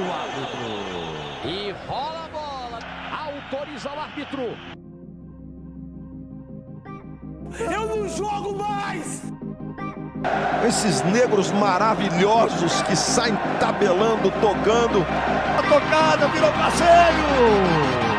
o árbitro. E rola a bola. Autoriza o árbitro. Eu não jogo mais! Esses negros maravilhosos que saem tabelando, tocando. A tocada virou passeio!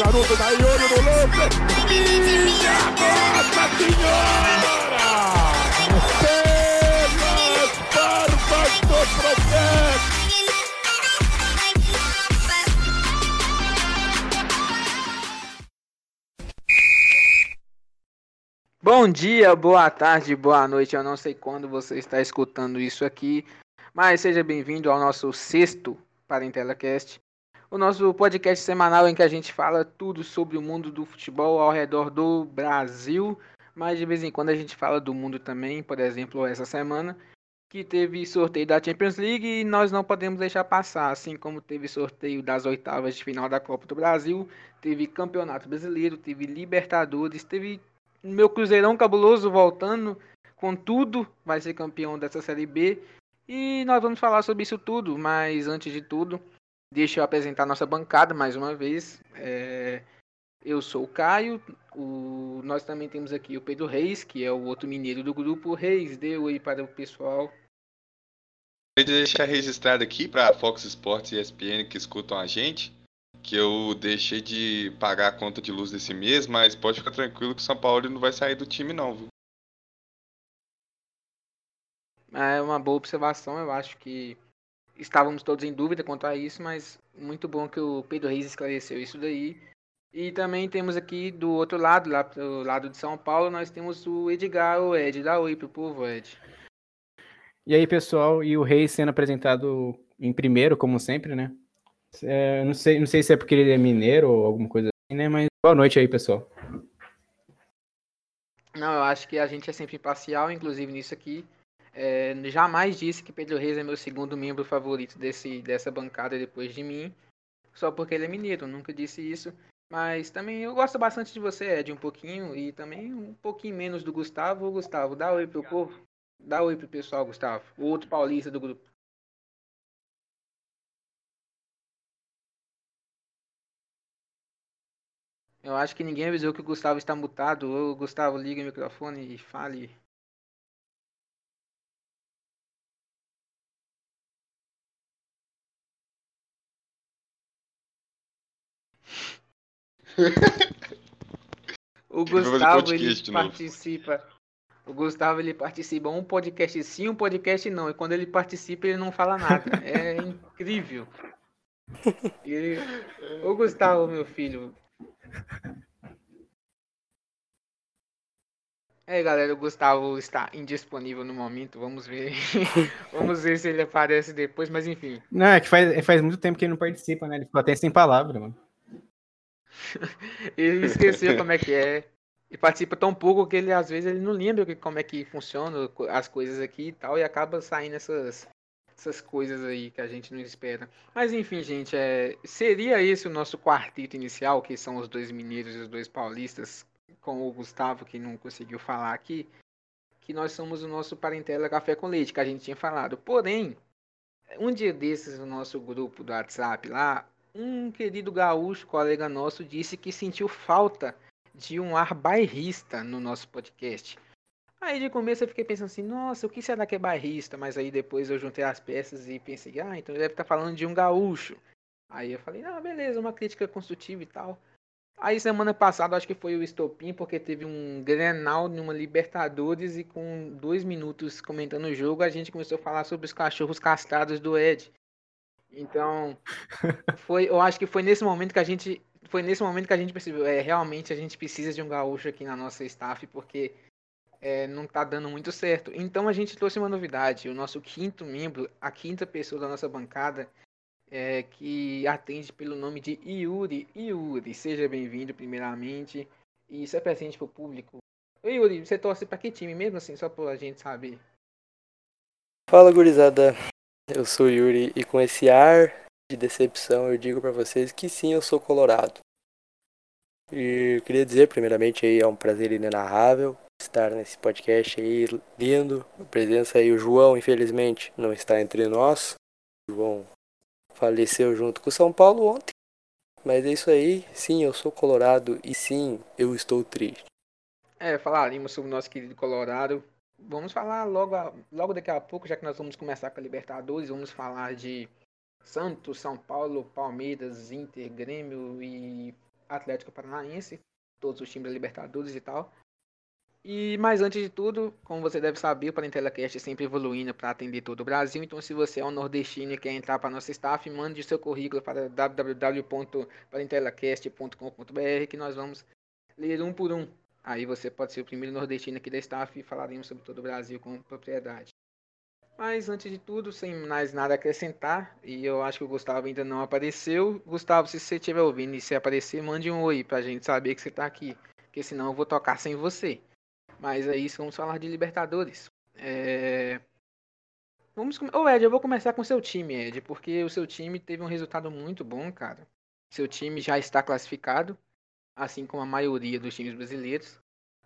Mandar o charuto da Yuri no lance. Minha Nossa Senhora! Pelas barbas do profeta! Bom dia, boa tarde, boa noite. Eu não sei quando você está escutando isso aqui, mas seja bem-vindo ao nosso sexto Parentela Cast o nosso podcast semanal em que a gente fala tudo sobre o mundo do futebol ao redor do Brasil, mas de vez em quando a gente fala do mundo também, por exemplo, essa semana que teve sorteio da Champions League e nós não podemos deixar passar, assim como teve sorteio das oitavas de final da Copa do Brasil, teve Campeonato Brasileiro, teve Libertadores, teve meu Cruzeirão cabuloso voltando com tudo, vai ser campeão dessa Série B. E nós vamos falar sobre isso tudo, mas antes de tudo, Deixa eu apresentar nossa bancada mais uma vez. É, eu sou o Caio. O, nós também temos aqui o Pedro Reis, que é o outro mineiro do grupo. Reis, deu aí para o pessoal. Eu deixar registrado aqui para a Fox Sports e ESPN que escutam a gente que eu deixei de pagar a conta de luz desse mês, mas pode ficar tranquilo que o São Paulo não vai sair do time não, viu? É uma boa observação, eu acho que estávamos todos em dúvida quanto a isso, mas muito bom que o Pedro Reis esclareceu isso daí. E também temos aqui do outro lado, lá do lado de São Paulo, nós temos o Edgar, o Ed. Dá oi pro povo, Ed. E aí, pessoal, e o Reis sendo apresentado em primeiro, como sempre, né? É, não, sei, não sei se é porque ele é mineiro ou alguma coisa assim, né? Mas boa noite aí, pessoal. Não, eu acho que a gente é sempre imparcial, inclusive nisso aqui. É, jamais disse que Pedro Reis é meu segundo membro favorito desse, dessa bancada depois de mim, só porque ele é mineiro, nunca disse isso. Mas também eu gosto bastante de você, Ed, um pouquinho, e também um pouquinho menos do Gustavo. Gustavo, dá oi pro povo. Dá oi pro pessoal, Gustavo. O outro paulista do grupo. Eu acho que ninguém avisou que o Gustavo está mutado. Ô, Gustavo, liga o microfone e fale. O Gustavo ele participa. O Gustavo ele participa um podcast sim, um podcast não. E quando ele participa, ele não fala nada. É incrível. E, o Gustavo, meu filho. É, galera, o Gustavo está indisponível no momento. Vamos ver. Vamos ver se ele aparece depois, mas enfim. Não, é que faz, faz muito tempo que ele não participa, né? Ele ficou até sem palavra, mano. Ele esqueceu como é que é. E participa tão pouco que ele às vezes ele não lembra como é que funciona as coisas aqui e tal, e acaba saindo essas, essas coisas aí que a gente não espera. Mas enfim, gente, é, seria esse o nosso quarteto inicial, que são os dois mineiros e os dois paulistas, com o Gustavo, que não conseguiu falar aqui, que nós somos o nosso parentela café com leite, que a gente tinha falado. Porém, um dia desses no nosso grupo do WhatsApp lá, um querido gaúcho, colega nosso, disse que sentiu falta de um ar bairrista no nosso podcast. Aí de começo eu fiquei pensando assim, nossa, o que será que é bairrista? Mas aí depois eu juntei as peças e pensei, ah, então ele deve estar falando de um gaúcho. Aí eu falei, ah, beleza, uma crítica construtiva e tal. Aí semana passada acho que foi o estopim, porque teve um Grenal numa Libertadores e com dois minutos comentando o jogo, a gente começou a falar sobre os cachorros castrados do Ed. Então, foi, eu acho que foi nesse momento que a gente. Foi nesse momento que a gente percebeu, é, realmente a gente precisa de um gaúcho aqui na nossa staff, porque é, não tá dando muito certo. Então a gente trouxe uma novidade. O nosso quinto membro, a quinta pessoa da nossa bancada, é, que atende pelo nome de Yuri. Yuri, seja bem-vindo primeiramente. E se apresente pro público. Oi, Yuri, você torce pra que time mesmo assim, só pra gente saber? Fala, gurizada. Eu sou o Yuri e com esse ar de decepção eu digo pra vocês que sim, eu sou colorado. E eu queria dizer, primeiramente, aí é um prazer inenarrável estar nesse podcast aí lindo. A presença aí, o João, infelizmente, não está entre nós. O João faleceu junto com o São Paulo ontem. Mas é isso aí. Sim, eu sou colorado e sim, eu estou triste. É, falaríamos sobre o nosso querido Colorado. Vamos falar logo, a- logo daqui a pouco, já que nós vamos começar com a Libertadores, vamos falar de Santos, São Paulo, Palmeiras, Inter, Grêmio e Atlético Paranaense, todos os times da Libertadores e tal. E mais antes de tudo, como você deve saber, o Parentela Cast é sempre evoluindo para atender todo o Brasil. Então, se você é um nordestino e quer entrar para nossa staff, mande seu currículo para www.parentelacast.com.br que nós vamos ler um por um. Aí você pode ser o primeiro nordestino aqui da staff e falaremos sobre todo o Brasil com propriedade. Mas antes de tudo, sem mais nada acrescentar, e eu acho que o Gustavo ainda não apareceu. Gustavo, se você estiver ouvindo e se aparecer, mande um oi pra gente saber que você tá aqui. Porque senão eu vou tocar sem você. Mas é isso, vamos falar de Libertadores. É... Vamos come... Ô Ed, eu vou começar com o seu time, Ed, porque o seu time teve um resultado muito bom, cara. Seu time já está classificado, assim como a maioria dos times brasileiros.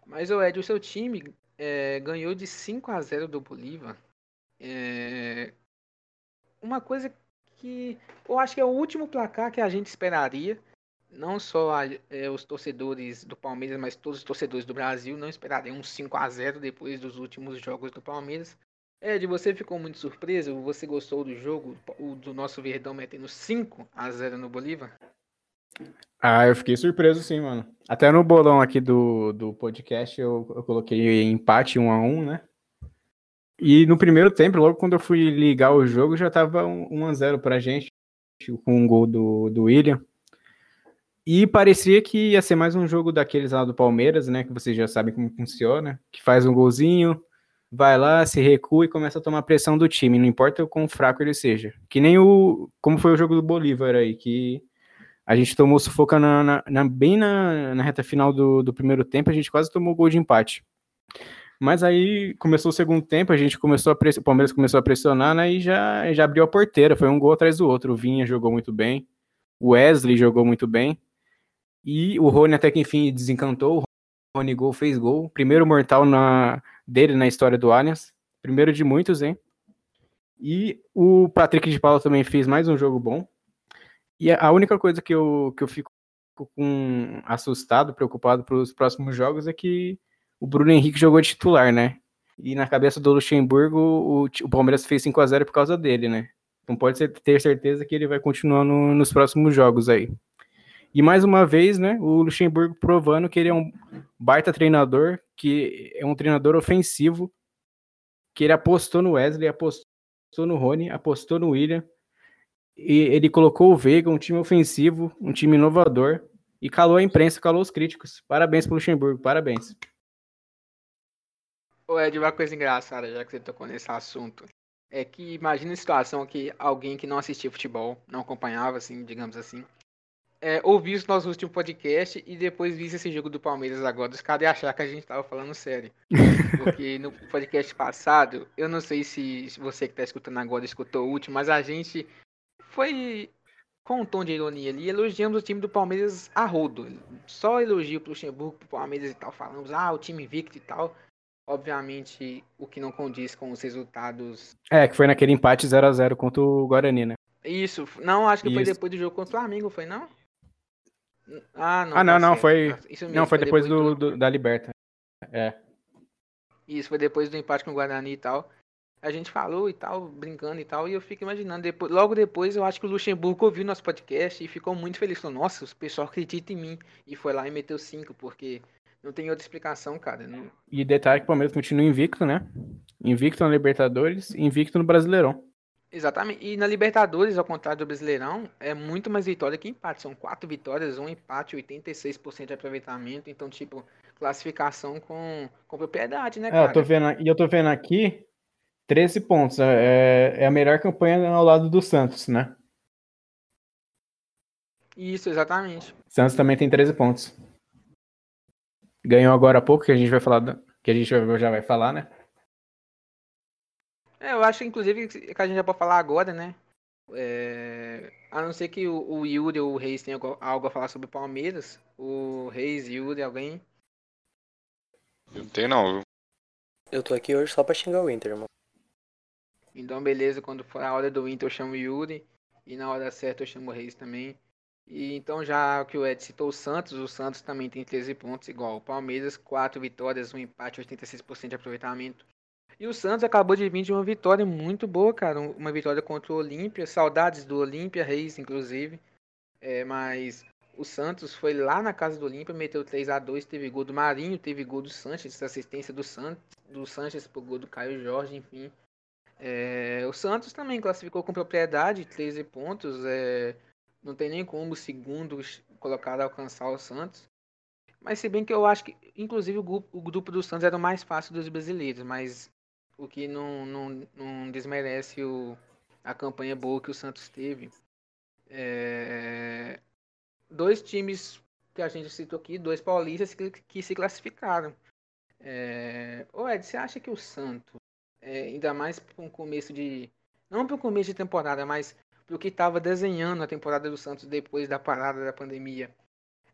Mas, ô Ed, o seu time é, ganhou de 5 a 0 do Bolívar. É... Uma coisa que eu acho que é o último placar que a gente esperaria. Não só é, os torcedores do Palmeiras, mas todos os torcedores do Brasil não esperariam um 5 a 0 depois dos últimos jogos do Palmeiras. Ed, você ficou muito surpreso? Você gostou do jogo, o do nosso Verdão metendo 5 a 0 no Bolívar? Ah, eu fiquei surpreso sim, mano. Até no bolão aqui do, do podcast eu, eu coloquei empate 1 a 1 né? E no primeiro tempo, logo quando eu fui ligar o jogo, já tava 1 a 0 pra gente, com um gol do, do William. E parecia que ia ser mais um jogo daqueles lá do Palmeiras, né? Que vocês já sabem como funciona. Que faz um golzinho, vai lá, se recua e começa a tomar pressão do time, não importa o quão fraco ele seja. Que nem o. Como foi o jogo do Bolívar aí, que a gente tomou sufoca na, na- na- bem na, reta final do, do primeiro tempo, a gente quase tomou gol de empate. Mas aí começou o segundo tempo, a gente começou a o Palmeiras começou a pressionar, né? E já, já abriu a porteira, foi um gol atrás do outro. O Vinha jogou muito bem, o Wesley jogou muito bem. E o Rony até que enfim desencantou. O Rony gol fez gol. Primeiro mortal na, dele na história do Allianz. Primeiro de muitos, hein? E o Patrick de Paula também fez mais um jogo bom. E a única coisa que eu, que eu fico com assustado, preocupado para os próximos jogos é que o Bruno Henrique jogou de titular, né? E na cabeça do Luxemburgo, o, o Palmeiras fez 5 a 0 por causa dele, né? Então pode ser- ter certeza que ele vai continuar no- nos próximos jogos aí. E mais uma vez, né, o Luxemburgo provando que ele é um baita treinador, que é um treinador ofensivo, que ele apostou no Wesley, apostou no Rony, apostou no William, e ele colocou o Veiga, um time ofensivo, um time inovador, e calou a imprensa, calou os críticos. Parabéns pro Luxemburgo, parabéns. Ô Ed, uma coisa engraçada, já que você tocou nesse assunto. É que imagina a situação que alguém que não assistia futebol, não acompanhava, assim, digamos assim, é, ouvisse nosso último podcast e depois visse esse jogo do Palmeiras agora, os caras iam achar que a gente tava falando sério. Porque no podcast passado, eu não sei se se você que tá escutando agora escutou o último, mas a gente foi com um tom de ironia ali, elogiamos o time do Palmeiras a rodo. Só elogio pro Luxemburgo, pro Palmeiras e tal, falamos, ah, o time invicto e tal. Obviamente, o que não condiz com os resultados. É, que foi naquele empate 0 a 0 contra o Guarani, né? Isso, não, acho que foi Isso. depois do jogo contra o Flamengo, foi não? Ah, não. Ah, não, tá não, foi- Isso Não, mesmo, foi depois do, do- da Liberta. É. Isso, foi depois do empate com o Guarani e tal. A gente falou e tal, brincando e tal, e eu fico imaginando, depois, logo depois eu acho que o Luxemburgo ouviu nosso podcast e ficou muito feliz, falou, nossa, o pessoal acredita em mim, e foi lá e meteu cinco, porque não tem outra explicação, cara. Não... E detalhe que o Palmeiras continua invicto, né? Invicto na Libertadores, invicto no Brasileirão. Exatamente. E na Libertadores, ao contrário do Brasileirão, é muito mais vitória que empate. São quatro vitórias, um empate, 86% de aproveitamento. Então, tipo, classificação com, com propriedade, né, cara? É, eu tô vendo, e eu tô vendo aqui 13 pontos. É, é a melhor campanha ao lado do Santos, né? Isso, exatamente. Santos também tem 13 pontos. Ganhou agora há pouco, que a gente vai falar, que a gente já vai falar, né? É, eu acho, inclusive, que a gente já pode falar agora, né? É... A não ser que o, o Yuri ou o Reis tenham algo a falar sobre o Palmeiras. O Reis, Yuri, alguém? Eu não tenho, não. Eu tô aqui hoje só pra xingar o Inter, irmão. Então, beleza. Quando for a hora do Inter, eu chamo Yuri. E na hora certa, eu chamo o Reis também. E então, já que o Ed citou o Santos, o Santos também tem 13 pontos, igual. O Palmeiras, 4 vitórias, um empate, 86% de aproveitamento. E o Santos acabou de vir de uma vitória muito boa, cara. Uma vitória contra o Olímpia. Saudades do Olímpia, Reis, inclusive. É, mas o Santos foi lá na casa do Olímpia, meteu 3 a 2 teve gol do Marinho, teve gol do Sanches, assistência do, San, do Sanches pro gol do Caio Jorge, enfim. É, o Santos também classificou com propriedade, 13 pontos. É, não tem nem como o segundo colocado alcançar o Santos. Mas se bem que eu acho que, inclusive, o grupo, o grupo do Santos era o mais fácil dos brasileiros, mas o que não, não, não desmerece o, a campanha boa que o Santos teve. É, dois times que a gente citou aqui, dois paulistas que, que se classificaram. É, Ed, você acha que o Santos, é, ainda mais para um começo de. Não para o começo de temporada, mas para o que estava desenhando a temporada do Santos depois da parada da pandemia.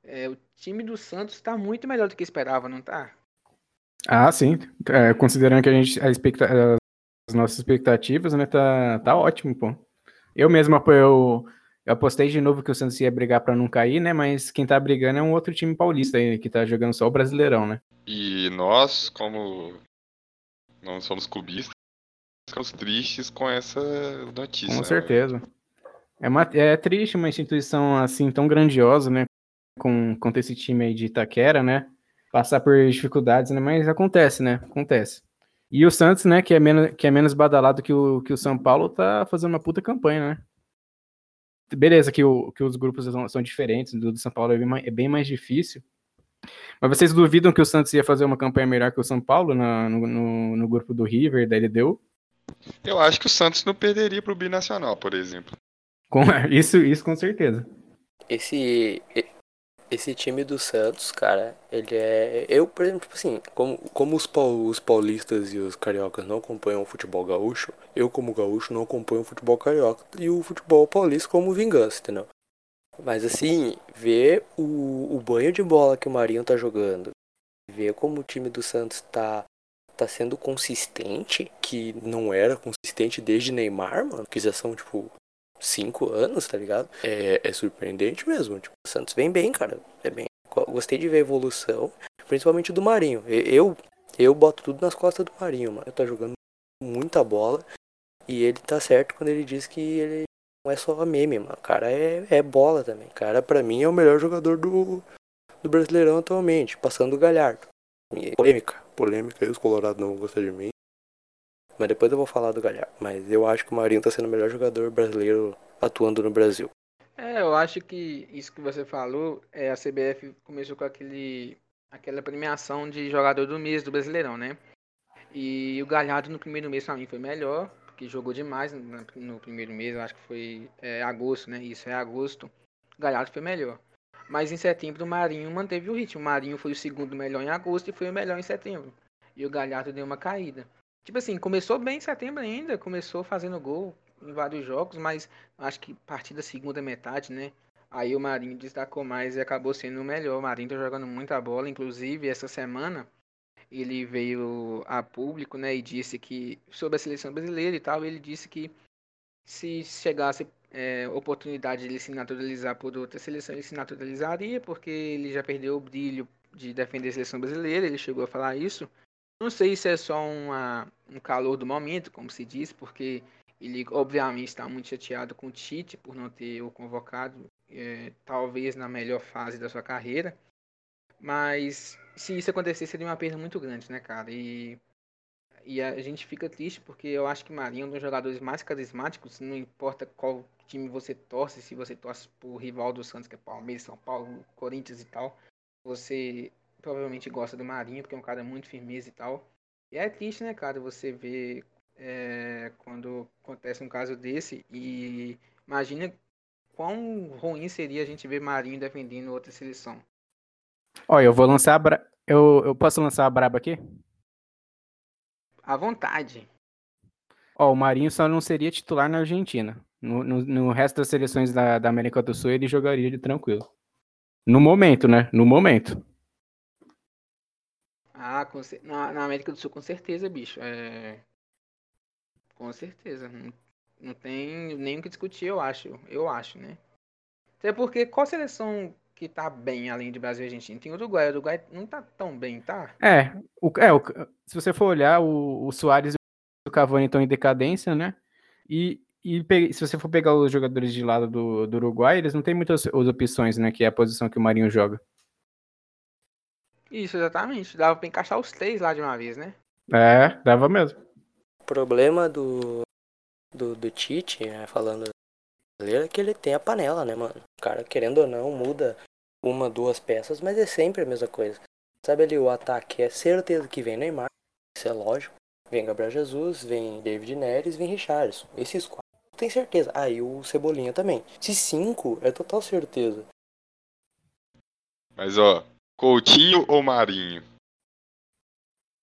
É, o time do Santos está muito melhor do que esperava, não tá? Ah, sim. É, considerando que a gente, a expecta as nossas expectativas, né, tá, tá ótimo, pô. Eu mesmo apoio, eu apostei de novo que o Santos ia brigar para não cair, né, mas quem tá brigando é um outro time paulista aí, que tá jogando só o Brasileirão, né. E nós, como não somos cubistas, ficamos tristes com essa notícia. Com né? certeza. É, uma, é triste uma instituição assim tão grandiosa, né, com, com esse time aí de Itaquera, né, passar por dificuldades, né? Mas acontece, né? Acontece. E o Santos, né, que é menos, que é menos badalado que o, que o São Paulo, tá fazendo uma puta campanha, né? Beleza, que, o, que os grupos são, são diferentes, do, do São Paulo é bem, mais, é bem, mais, difícil. Mas vocês duvidam que o Santos ia fazer uma campanha melhor que o São Paulo na, no, no, no, grupo do River, da LDU? Eu acho que o Santos não perderia pro Binacional, por exemplo. Com, isso, isso com certeza. Esse, esse time do Santos, cara, ele é. Eu, por exemplo, tipo assim, como, como os, os paulistas e os cariocas não acompanham o futebol gaúcho, eu, como gaúcho, não acompanho o futebol carioca e o futebol paulista como vingança, entendeu? Mas assim, ver o, o banho de bola que o Marinho tá jogando, ver como o time do Santos tá, tá sendo consistente, que não era consistente desde Neymar, mano, que já são, tipo, cinco anos, tá ligado? É, é surpreendente mesmo. Tipo, o Santos vem bem, cara. É bem. Gostei de ver a evolução, principalmente do Marinho. Eu, eu boto tudo nas costas do Marinho, mano. Eu tá jogando muita bola. E ele tá certo quando ele diz que ele não é só meme, mano. O cara é, é bola também. O cara, pra mim, é o melhor jogador do, do Brasileirão atualmente, passando o Galhardo. polêmica, polêmica, e os Colorados não vão gostar de mim. Mas depois eu vou falar do Galhardo. Mas eu acho que o Marinho tá sendo o melhor jogador brasileiro atuando no Brasil. É, eu acho que isso que você falou, é, a CBF começou com aquele, aquela premiação de jogador do mês do Brasileirão, né? E o Galhardo no primeiro mês pra mim foi melhor, porque jogou demais no, primeiro mês, acho que foi é, agosto, né? Isso é agosto. Galhardo foi melhor. Mas em setembro o Marinho manteve o ritmo. O Marinho foi o segundo melhor em agosto e foi o melhor em setembro. E o Galhardo deu uma caída. Tipo assim, começou bem em setembro ainda, começou fazendo gol em vários jogos, mas acho que a partir da segunda metade, né? Aí o Marinho destacou mais e acabou sendo o melhor. O Marinho tá jogando muita bola, inclusive essa semana ele veio a público, né, e disse que sobre a seleção brasileira e tal, ele disse que se chegasse é, oportunidade de ele se naturalizar por outra seleção, ele se naturalizaria, porque ele já perdeu o brilho de defender a seleção brasileira, ele chegou a falar isso. Não sei se é só uma, um calor do momento, como se diz, porque ele obviamente está muito chateado com o Tite por não ter o convocado, é, talvez na melhor fase da sua carreira. Mas se isso acontecer, seria uma perda muito grande, né, cara? E, e a gente fica triste porque eu acho que Marinho é um dos jogadores mais carismáticos, não importa qual time você torce, se você torce por rival do Santos, que é Palmeiras, São Paulo, Corinthians e tal, você provavelmente gosta do Marinho, porque é um cara muito firmeza e tal. E é triste, né, cara, você ver é, quando acontece um caso desse e imagina quão ruim seria a gente ver Marinho defendendo outra seleção. Olha, eu vou lançar a bra... eu, eu posso lançar a braba aqui? À vontade. Ó, o Marinho só não seria titular na Argentina. No, no, no resto das seleções da, da, América do Sul ele jogaria de tranquilo. No momento, né? No momento. Ah, com, na, na, América do Sul com certeza, bicho. É... Com certeza. Não, não tem nem o que discutir, eu acho. Eu acho, né? Até porque qual seleção que tá bem além de Brasil e Argentina? Tem o Uruguai. O Uruguai não tá tão bem, tá? É, o, é o, se você for olhar, o, o Soares e o Cavani estão em decadência, né? E, e se você for pegar os jogadores de lado do, do Uruguai, eles não têm muitas opções, né? Que é a posição que o Marinho joga. Isso, exatamente. Dava pra encaixar os três lá de uma vez, né? É, dava mesmo. O problema do, do, do Tite, né, falando é que ele tem a panela, né, mano? O cara, querendo ou não, muda uma, duas peças, mas é sempre a mesma coisa. Sabe ali, o ataque é certeza que vem Neymar, isso é lógico. Vem Gabriel Jesus, vem David Neres, vem Richardson. Esses quatro, tem certeza. Aí ah, o Cebolinha também. Se cinco, é total certeza. Mas ó, Coutinho ou Marinho?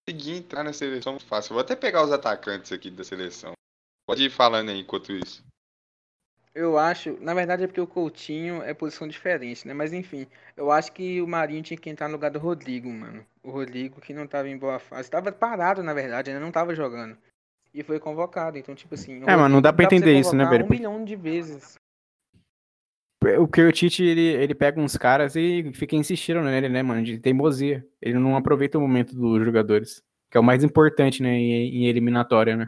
Consegui entrar na seleção fácil. Vou até pegar os atacantes aqui da seleção. Pode ir falando aí enquanto isso. Eu acho, na verdade é porque o Coutinho é posição diferente, né? Mas enfim, eu acho que o Marinho tinha que entrar no lugar do Rodrigo, mano. O Rodrigo que não tava em boa fase, tava parado na verdade, né? Não tava jogando. E foi convocado, então tipo assim... É, mas não dá pra entender isso, né, velho? Um milhão de vezes. O que o Tite, ele, ele pega uns caras e fica insistindo nele, né, mano? De teimosia. Ele não aproveita o momento dos jogadores. Que é o mais importante, né, em, em eliminatória, né?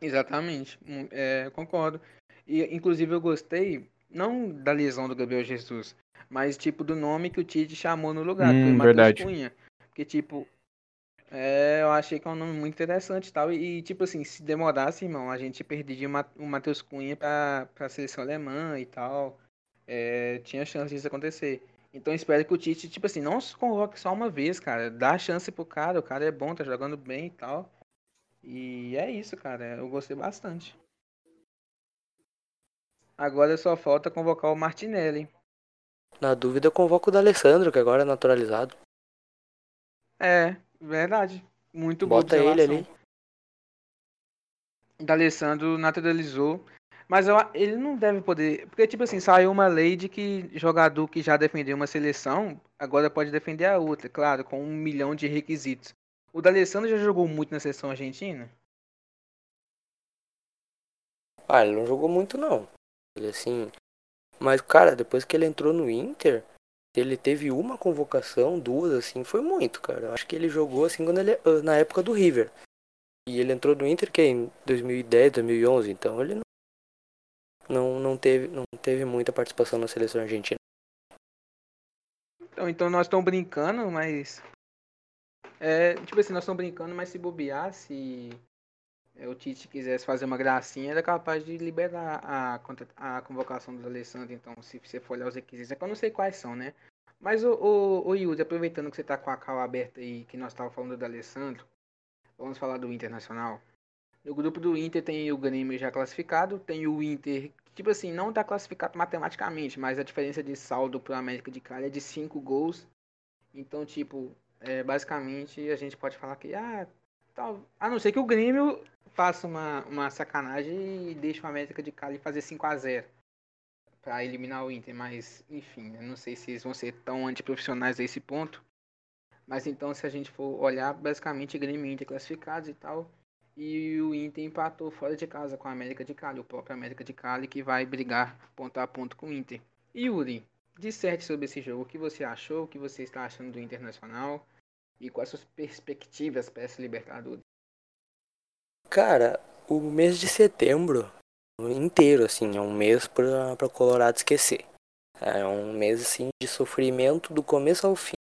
Exatamente, é, concordo. E, inclusive, eu gostei, não da lesão do Gabriel Jesus, mas, tipo, do nome que o Tite chamou no lugar, hum, que foi Matheus Cunha. Porque, tipo, é, eu achei que é um nome muito interessante e tal. E, tipo assim, se demorasse, irmão, a gente perderia o Matheus Cunha pra, pra seleção alemã e tal. É, tinha chance disso acontecer. Então espero que o Tite, tipo assim, não se convoque só uma vez, cara. Dá chance pro cara, o cara é bom, tá jogando bem e tal. E é isso, cara. Eu gostei bastante. Agora só falta convocar o Martinelli. Na dúvida, eu convoco o D'Alessandro, que agora é naturalizado. É, verdade. Muito bom. Bota ele ali. D'Alessandro naturalizou. Mas eu, ele não deve poder. Porque, tipo assim, saiu uma lei de que jogador que já defendeu uma seleção agora pode defender a outra, claro, com um milhão de requisitos. O D'Alessandro já jogou muito na seleção argentina? Ah, ele não jogou muito não. Ele assim. Mas, cara, depois que ele entrou no Inter, ele teve uma convocação, duas, assim, foi muito, cara. Eu acho que ele jogou assim quando ele. Ah, na época do River. E ele entrou no Inter que é em 2010, 2011, então ele não, não, não, teve, não teve muita participação na seleção argentina. Então, então nós estamos brincando, mas é, tipo assim, nós estamos brincando, mas se bobear, se é, o Tite quisesse fazer uma gracinha, era capaz de liberar a, a convocação do Alessandro, então, se você for olhar os requisitos. É que eu não sei quais são, né? Mas, o, o, o Yuri, aproveitando que você tá com a cal aberta aí, que nós estávamos falando do Alessandro, vamos falar do Internacional. No grupo do Inter tem o Grêmio já classificado, tem o Inter, tipo assim, não está classificado matematicamente, mas a diferença de saldo para o América de Cali é de 5 gols. Então, tipo, é, basicamente a gente pode falar que, ah, tal, a não ser que o Grêmio faça uma, uma sacanagem e deixe o América de Cali fazer 5 a 0 para eliminar o Inter, mas enfim, eu não sei se eles vão ser tão antiprofissionais a esse ponto. Mas então, se a gente for olhar, basicamente Grêmio e Inter classificados e tal. E o Inter empatou fora de casa com a América de Cali, o próprio América de Cali que vai brigar ponto a ponto com o Inter. Yuri, disserte sobre esse jogo. O que você achou? O que você está achando do Internacional? E quais suas perspectivas para essa Libertadores? Cara, o mês de setembro inteiro, assim, é um mês para o Colorado esquecer. É um mês, assim, de sofrimento do começo ao fim.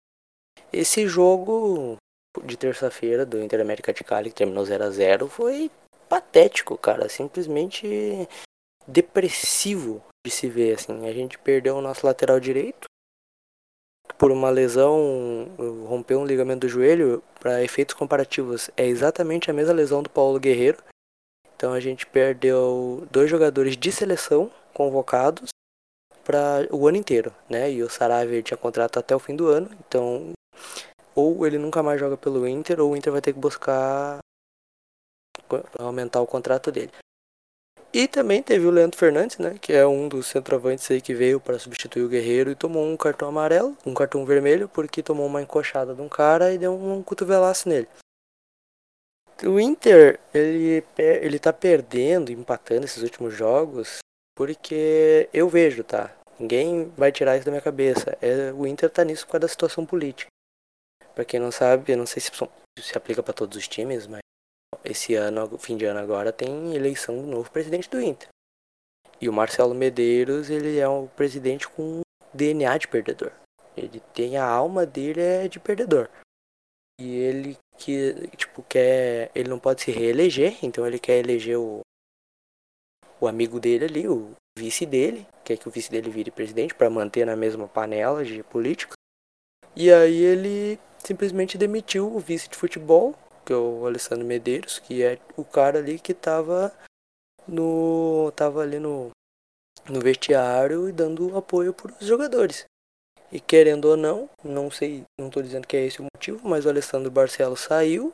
Esse jogo de terça-feira do Inter América de Cali, que terminou 0 a 0 foi patético, cara. Simplesmente depressivo de se ver, assim. A gente perdeu o nosso lateral direito por uma lesão, rompeu um ligamento do joelho. Para efeitos comparativos, é exatamente a mesma lesão do Paulo Guerreiro. Então a gente perdeu dois jogadores de seleção convocados para o ano inteiro, né? E o Saravia tinha contrato até o fim do ano, então ou ele nunca mais joga pelo Inter ou o Inter vai ter que buscar aumentar o contrato dele. E também teve o Leandro Fernandes, né, que é um dos centroavantes aí que veio para substituir o Guerreiro e tomou um cartão amarelo, um cartão vermelho, porque tomou uma encoxada de um cara e deu um cotovelaço nele. O Inter, ele, ele tá perdendo, empatando esses últimos jogos, porque eu vejo, tá? Ninguém vai tirar isso da minha cabeça. É, o Inter tá nisso por causa da situação política. Pra quem não sabe, eu não sei se se aplica para todos os times, mas esse ano, fim de ano agora, tem eleição do novo presidente do Inter. E o Marcelo Medeiros, ele é um presidente com DNA de perdedor. Ele tem a alma dele é de perdedor. E ele que, tipo, quer. Ele não pode se reeleger, então ele quer eleger o, o amigo dele ali, o vice dele, quer que o vice dele vire presidente para manter na mesma panela de políticos. E aí ele simplesmente demitiu o vice de futebol, que é o Alessandro Medeiros, que é o cara ali que tava no tava ali no no vestiário e dando apoio para os jogadores. E querendo ou não, não sei, não estou dizendo que é esse o motivo, mas o Alessandro Barcelos saiu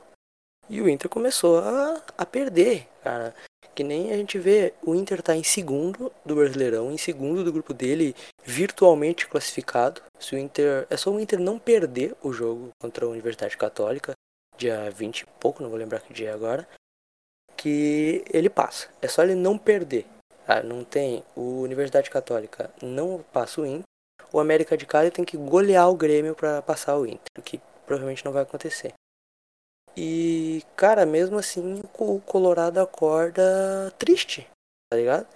e o Inter começou a, a perder, cara. Que nem a gente vê, o Inter tá em segundo do Brasileirão, em segundo do grupo dele, virtualmente classificado. Se o Inter, é só o Inter não perder o jogo contra a Universidade Católica, dia 20 e pouco, não vou lembrar que dia é agora, que ele passa. É só ele não perder. Ah, não tem o Universidade Católica não passa o Inter o América de Cali tem que golear o Grêmio para passar o Inter, o que provavelmente não vai acontecer. E, cara, mesmo assim, o Colorado acorda triste, tá ligado?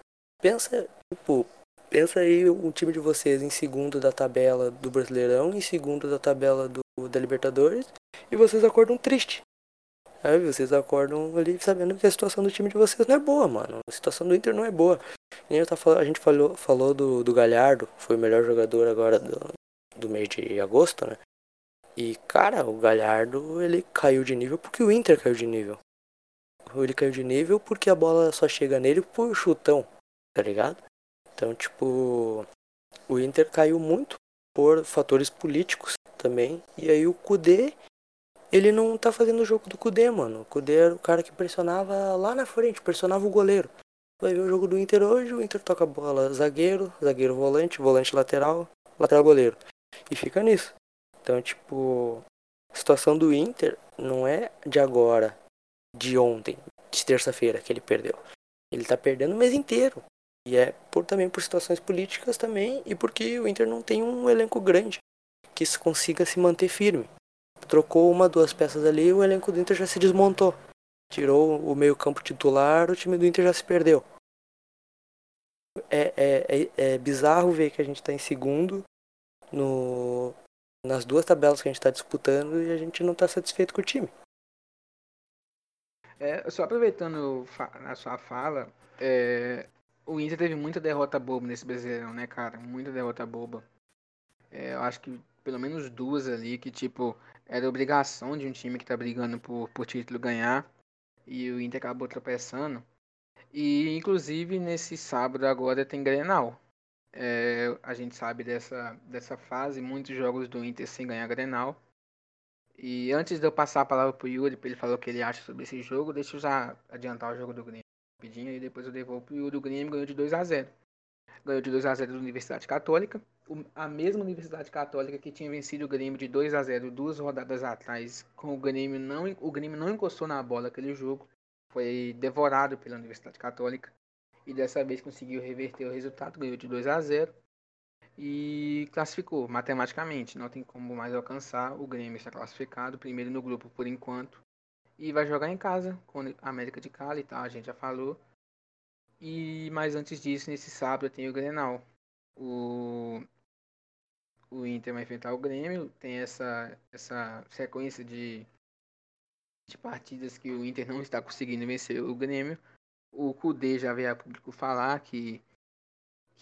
Pensa, tipo, pensa aí o time de vocês em segundo da tabela do Brasileirão, em segundo da tabela do, da Libertadores, e vocês acordam triste. Aí vocês acordam ali sabendo que a situação do time de vocês não é boa, mano. A situação do Inter não é boa. A gente falou, falou do, do Galhardo, foi o melhor jogador agora do, do mês de agosto, né? E, cara, o Galhardo, ele caiu de nível porque o Inter caiu de nível. Ele caiu de nível porque a bola só chega nele por chutão, tá ligado? Então, tipo, o Inter caiu muito por fatores políticos também. E aí o Kudê ele não tá fazendo o jogo do Kudê, mano. O Kudê era o cara que pressionava lá na frente, pressionava o goleiro. Vai ver o jogo do Inter hoje, o Inter toca a bola zagueiro, zagueiro volante, volante lateral, lateral goleiro. E fica nisso. Então, tipo, a situação do Inter não é de agora, de ontem, de terça-feira que ele perdeu. Ele tá perdendo o mês inteiro. E é por, também por situações políticas também e porque o Inter não tem um elenco grande que consiga se manter firme trocou uma, duas peças ali o elenco do Inter já se desmontou. Tirou o meio-campo titular, o time do Inter já se perdeu. É, é, é, é bizarro ver que a gente está em segundo no, nas duas tabelas que a gente está disputando e a gente não está satisfeito com o time. É, só aproveitando a sua fala, é, o Inter teve muita derrota boba nesse Brasileirão, né, cara? Muita derrota boba. É, eu acho que pelo menos duas ali que, tipo, era obrigação de um time que tá brigando por, por título ganhar. E o Inter acabou tropeçando. E inclusive nesse sábado agora tem Grenal. É, a gente sabe dessa, dessa fase, muitos jogos do Inter sem ganhar Grenal. E antes de eu passar a palavra pro Yuri, pra ele falar o que ele acha sobre esse jogo, deixa eu já adiantar o jogo do Grêmio rapidinho e depois eu devolvo Yuri. O Grêmio ganhou de 2 a 0 Ganhou de 2 a 0 da Universidade Católica a mesma Universidade Católica que tinha vencido o Grêmio de 2 a 0 duas rodadas atrás, com o Grêmio não o Grêmio não encostou na bola aquele jogo, foi devorado pela Universidade Católica e dessa vez conseguiu reverter o resultado, ganhou de 2 a 0. e classificou matematicamente. Não tem como mais alcançar. O Grêmio está classificado, primeiro no grupo por enquanto. E vai jogar em casa com a América de Cali tal, a gente já falou. E mas antes disso, nesse sábado tem o Grenal. O, o Inter vai enfrentar o Grêmio. Tem essa, essa sequência de, de partidas que o Inter não está conseguindo vencer o Grêmio. O Kudê já veio a público falar que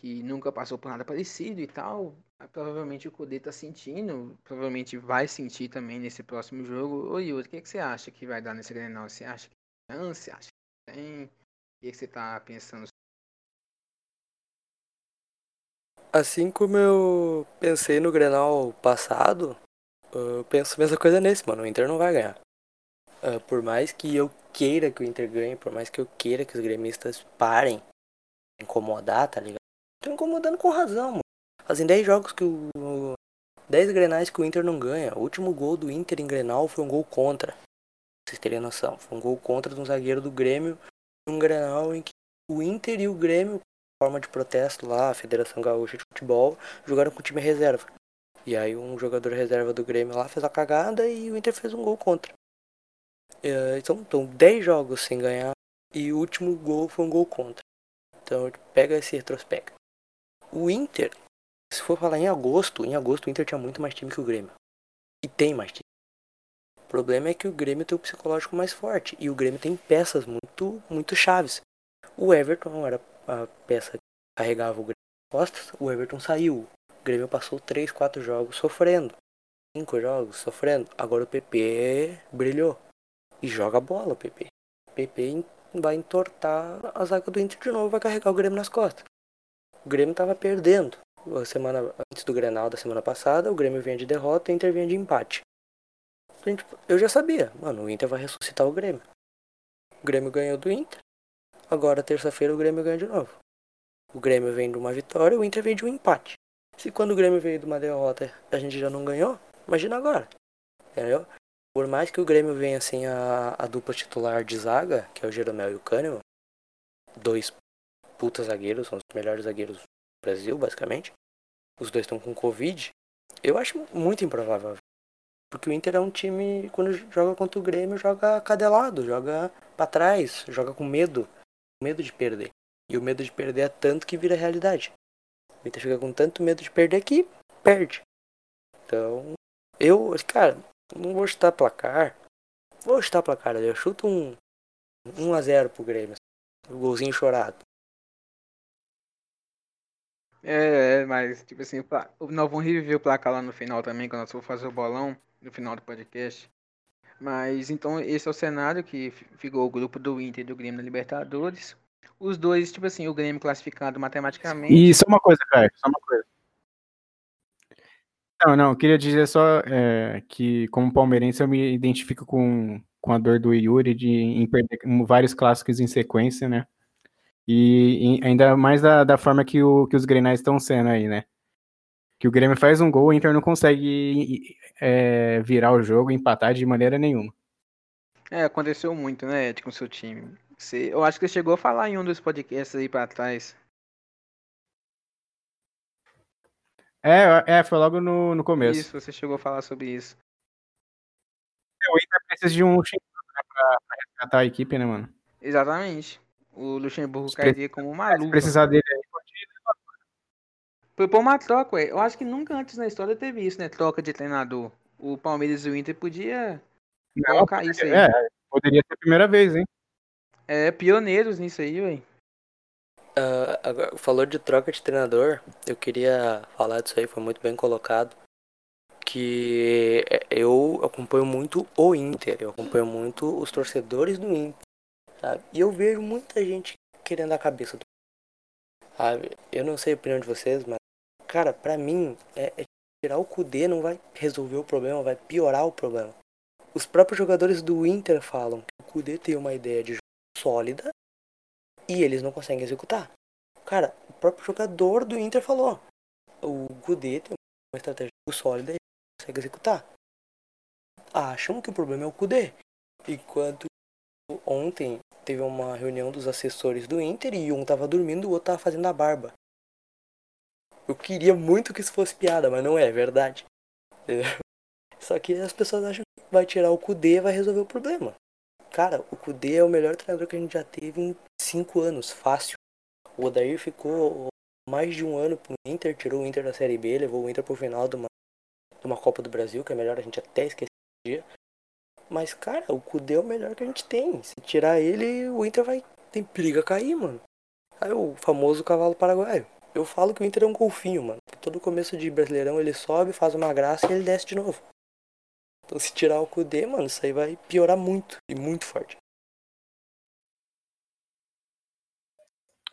que nunca passou por nada parecido e tal. Provavelmente o Kudê tá sentindo, provavelmente vai sentir também nesse próximo jogo. Ô Yuri, o que, que você acha que vai dar nesse Grenal? Você acha que tem chance? Acha que tem? O que, que você tá pensando? Assim como eu pensei no Grenal passado, eu penso a mesma coisa nesse, mano. O Inter não vai ganhar. Uh, por mais que eu queira que o Inter ganhe, por mais que eu queira que os gremistas parem incomodar, tá ligado? Tô incomodando com razão, mano. Fazem 10 jogos que o. 10 grenais que o Inter não ganha. O último gol do Inter em Grenal foi um gol contra. Pra vocês terem noção. Foi um gol contra de um zagueiro do Grêmio. Um Grenal em que o Inter e o Grêmio, forma de protesto lá, a Federação Gaúcha de Futebol, jogaram com o time reserva. E aí um jogador reserva do Grêmio lá fez a cagada e o Inter fez um gol contra. Então, estão 10 jogos sem ganhar e o último gol foi um gol contra. Então pega esse retrospecto. O Inter, se for falar em agosto, em agosto o Inter tinha muito mais time que o Grêmio. E tem mais time. O problema é que o Grêmio tem o psicológico mais forte. E o Grêmio tem peças muito, muito chaves. O Everton era a peça que carregava o Grêmio costas. O Everton saiu. O Grêmio passou 3, 4 jogos sofrendo. 5 jogos sofrendo. Agora o PP brilhou. E joga bola o PP. O PP vai entortar a zaga do Inter de novo, vai carregar o Grêmio nas costas o Grêmio estava perdendo. A semana antes do Grenal da semana passada, o Grêmio vinha de derrota e o Inter vinha de empate. Eu já sabia, mano, o Inter vai ressuscitar o Grêmio. O Grêmio ganhou do Inter. Agora, terça-feira, o Grêmio ganha de novo. O Grêmio vem de uma vitória, o Inter vem de um empate. Se quando o Grêmio veio de uma derrota a gente já não ganhou, imagina agora. Entendeu? Por mais que o Grêmio venha sem a, a dupla titular de zaga, que é o Jeromel e o Kahneman, dois puta zagueiros, são os melhores zagueiros Brasil, basicamente. Os dois estão com Covid. Eu acho muito improvável. Porque o Inter é um time, quando joga contra o Grêmio, joga cadelado, joga para trás, joga com medo. Medo de perder. E o medo de perder é tanto que vira realidade. O Inter fica com tanto medo de perder que perde. Então, eu, cara, não vou chutar placar. Vou chutar placar. Eu chuto um 1 a 0 pro Grêmio. Um golzinho chorado. É, é, mas, tipo assim, nós vamos reviver o placar lá no final também, quando nós for fazer o bolão, no final do podcast. Mas, então, esse é o cenário que ficou o grupo do Inter e do Grêmio na Libertadores. Os dois, tipo assim, o Grêmio classificado matematicamente. E só uma coisa, cara, só uma coisa. Não, não, queria dizer só é, que, como palmeirense, eu me identifico com, com a dor do Yuri de em perder vários clássicos em sequência, né? E, e ainda mais da, da forma que, o, que os Grenais estão sendo aí, né? Que o Grêmio faz um gol, o Inter não consegue é, virar o jogo, empatar de maneira nenhuma. É, aconteceu muito, né, Ed, com o seu time. Você, eu acho que você chegou a falar em um dos podcasts aí pra trás. É, é foi logo no, no começo. Isso, você chegou a falar sobre isso. É, o Inter precisa de um né, pra, pra resgatar a equipe, né, mano? Exatamente. O Luxemburgo cairia como uma luva. precisar dele aí, Propor uma troca, ué. Eu acho que nunca antes na história teve isso, né? Troca de treinador. O Palmeiras e o Inter podia Não, colocar isso aí. É, poderia ser a primeira vez, hein? É, pioneiros nisso aí, ué. Uh, agora, falou de troca de treinador, eu queria falar disso aí, foi muito bem colocado. Que eu acompanho muito o Inter, eu acompanho muito os torcedores do Inter. Sabe? E eu vejo muita gente querendo a cabeça do. Sabe? Eu não sei a opinião de vocês, mas, cara, pra mim, é, é tirar o Kudê não vai resolver o problema, vai piorar o problema. Os próprios jogadores do Inter falam que o Kudê tem uma ideia de jogo sólida e eles não conseguem executar. Cara, o próprio jogador do Inter falou: o Kudê tem uma estratégia sólida e não consegue executar. Acham que o problema é o Kudê. Enquanto ontem teve uma reunião dos assessores do Inter e um tava dormindo, o outro tava fazendo a barba. Eu queria muito que isso fosse piada, mas não é, é verdade. Só que as pessoas acham que vai tirar o Kudê e vai resolver o problema. Cara, o Kudê é o melhor treinador que a gente já teve em cinco anos, fácil. O Odair ficou mais de um ano pro Inter, tirou o Inter da Série B, levou o Inter pro final de uma, de uma Copa do Brasil, que é melhor a gente até esquecer dia. Mas, cara, o Kudê é o melhor que a gente tem. Se tirar ele, o Inter vai ter periga cair, mano. Aí o famoso cavalo paraguaio. Eu falo que o Inter é um golfinho, mano. Todo começo de Brasileirão ele sobe, faz uma graça e ele desce de novo. Então se tirar o Kudê, mano, isso aí vai piorar muito. E muito forte.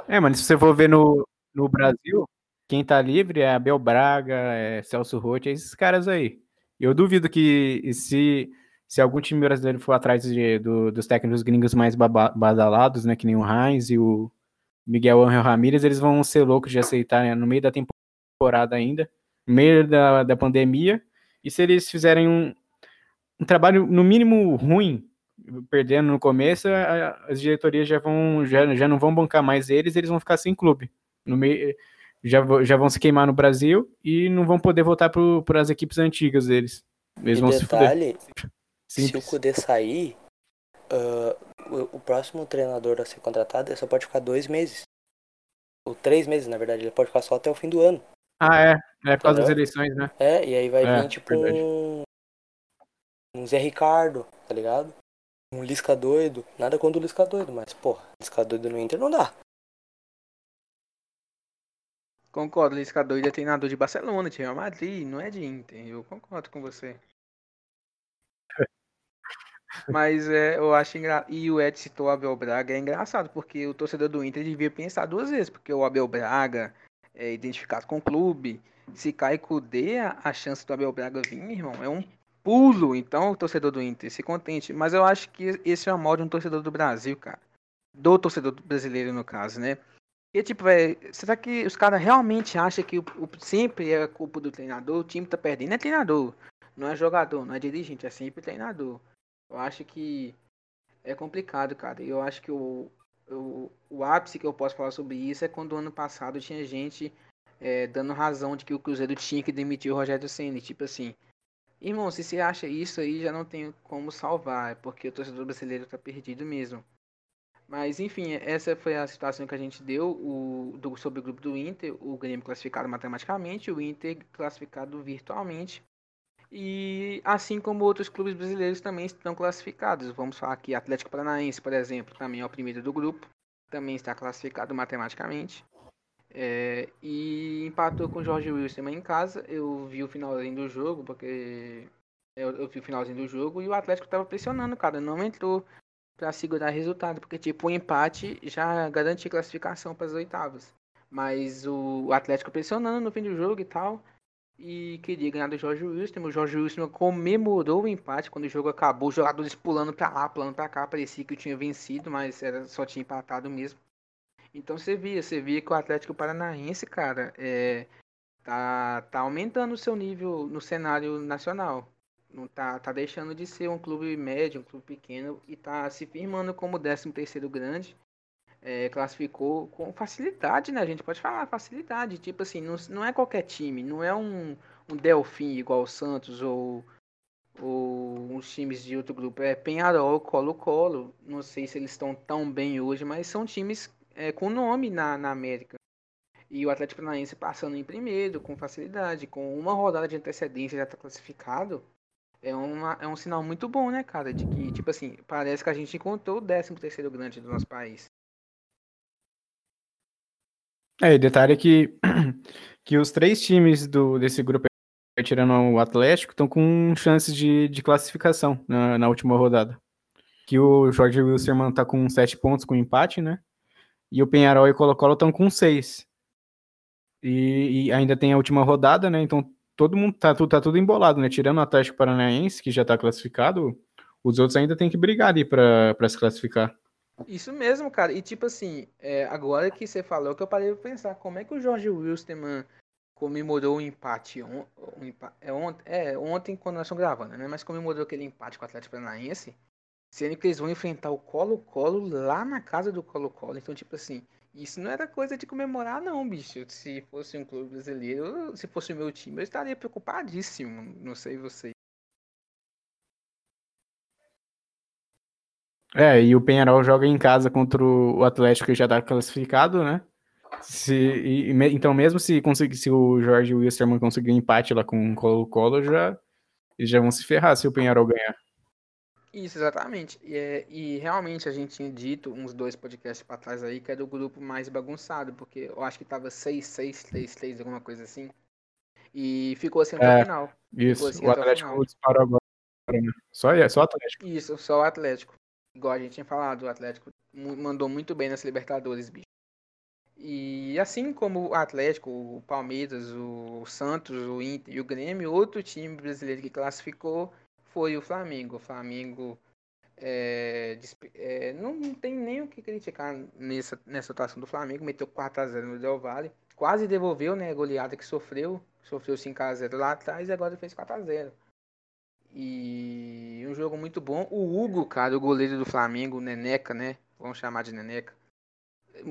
É, mano, se você for ver no, no Brasil, quem tá livre é Abel Braga, é Celso Roth, é esses caras aí. Eu duvido que se, se algum time brasileiro for atrás de, do, dos técnicos gringos mais badalados, né, que nem o Heinz e o Miguel Angel Ramírez, eles vão ser loucos de aceitar né, no meio da temporada ainda, no meio da, da pandemia, e se eles fizerem um, um trabalho, no mínimo, ruim, perdendo no começo, a, as diretorias já, vão, já, já não vão bancar mais eles, eles vão ficar sem clube. No meio já, já vão se queimar no Brasil e não vão poder voltar para as equipes antigas deles. Eles e vão detalhe, se, se o Kudê sair, uh, o, o, próximo treinador a ser contratado só pode ficar dois meses. Ou três meses, na verdade. Ele pode ficar só até o fim do ano. Ah, é. É por causa das eleições, né? É, e aí vai é, vir tipo um, um Zé Ricardo, tá ligado? Um Lisca doido. Nada contra o Lisca doido, mas, porra, Lisca doido no Inter não dá. Concordo, Lisca doido é treinador de Barcelona, de Real Madrid, não é de Inter. Eu concordo com você. Mas é, eu acho engraçado. E o Ed citou o Abel Braga, é engraçado, porque o torcedor do Inter devia pensar duas vezes, porque o Abel Braga é identificado com o clube. Se cai D, a chance do Abel Braga vir, irmão, é um pulo. Então, o torcedor do Inter se contente. Mas eu acho que esse é o mal de um torcedor do Brasil, cara. Do torcedor brasileiro, no caso, né? E tipo, é, será que os caras realmente acham que o, o, sempre é culpa do treinador? O time tá perdendo, é treinador. Não é jogador, não é dirigente, é sempre treinador. Eu acho que é complicado, cara. Eu acho que o, o, o ápice que eu posso falar sobre isso é quando ano passado tinha gente é, dando razão de que o Cruzeiro tinha que demitir o Rogério Senna. Tipo assim, irmão, se você acha isso aí, já não tem como salvar, porque o torcedor brasileiro tá perdido mesmo. Mas enfim, essa foi a situação que a gente deu o, do, sobre o grupo do Inter, o Grêmio classificado matematicamente, o Inter classificado virtualmente. E assim como outros clubes brasileiros também estão classificados. Vamos falar aqui, Atlético Paranaense, por exemplo, também é o primeiro do grupo, também está classificado matematicamente. É, e empatou com o Jorge Wilson em casa. Eu vi o finalzinho do jogo, porque eu, eu vi o finalzinho do jogo e o Atlético estava pressionando, cara. Não entrou para segurar resultado, porque tipo, o empate já garante classificação para as oitavas. Mas o Atlético pressionando no fim do jogo e tal. E queria ganhar do Jorge Wilson. O Jorge Wilson comemorou o empate quando o jogo acabou. Os jogadores pulando para lá, pulando para cá. Parecia que tinha vencido, mas era, só tinha empatado mesmo. Então você via, você via que o Atlético Paranaense, cara, é, tá, tá aumentando o seu nível no cenário nacional não tá, tá deixando de ser um clube médio, um clube pequeno e tá se firmando como 13 terceiro grande. É, classificou com facilidade, né? A gente pode falar facilidade. Tipo assim, não, não é qualquer time, não é um, um Delfim igual o Santos ou, ou uns times de outro grupo. É Penharol, Colo-Colo. Não sei se eles estão tão bem hoje, mas são times é, com nome na, na América. E o Atlético Paranaense passando em primeiro, com facilidade, com uma rodada de antecedência já está classificado é, uma, é um sinal muito bom, né, cara? De que, tipo assim, parece que a gente encontrou o 13 terceiro grande do nosso país. É, e detalhe é que, que os três times do, desse grupo, tirando o Atlético, estão com chances de, de classificação na, na última rodada. Que o Jorge Wilson tá com sete pontos com empate, né? E o Penharol e o Colo-Colo estão com seis. E, e, ainda tem a última rodada, né? Então todo mundo tá, tá tudo embolado, né? Tirando o Atlético Paranaense, que já tá classificado, os outros ainda tem que brigar ali pra se classificar. Isso mesmo, cara. E tipo assim, é, agora que você falou que eu parei pra pensar, como é que o Jorge Wilstermann comemorou o empate, on, um empate é, ontem, é, ontem quando nós estamos gravando, né? Mas comemorou aquele empate com o Atlético Paranaense, sendo que eles vão enfrentar o Colo-Colo lá na casa do Colo-Colo. Então, tipo assim, Isso não era coisa de comemorar, não, bicho. Se fosse um clube brasileiro, se fosse o meu time, eu estaria preocupadíssimo. Não sei você. É, e o Penharol joga em casa contra o Atlético que já tá classificado, né? Se, e, então, mesmo se conseguir, se o Jorge Wilstermann conseguir um empate lá com o Colo-Colo, já, eles já vão se ferrar se o Penharol ganhar. Isso, exatamente. E, é, e realmente a gente tinha dito uns dois podcasts para trás aí que era o grupo mais bagunçado, porque eu acho que tava 6, 6, 3, 3, alguma coisa assim. E ficou assim até é, o final. Isso, assim o Atlético disparou agora. Né? Só, só o Atlético. Isso, só o Atlético. Igual a gente tinha falado, o Atlético mandou muito bem nessa Libertadores, bicho. E assim como o Atlético, o Palmeiras, o Santos, o Inter e o Grêmio, outro time brasileiro que classificou foi o Flamengo. O Flamengo é, é, não tem nem o que criticar nessa, nessa atuação do Flamengo. Meteu 4x0 no Del Valle. Quase devolveu né, a goleada que sofreu. Sofreu 5x0 lá atrás e agora fez 4x0. E um jogo muito bom. O Hugo, cara, o goleiro do Flamengo, Neneca, né? Vamos chamar de Neneca.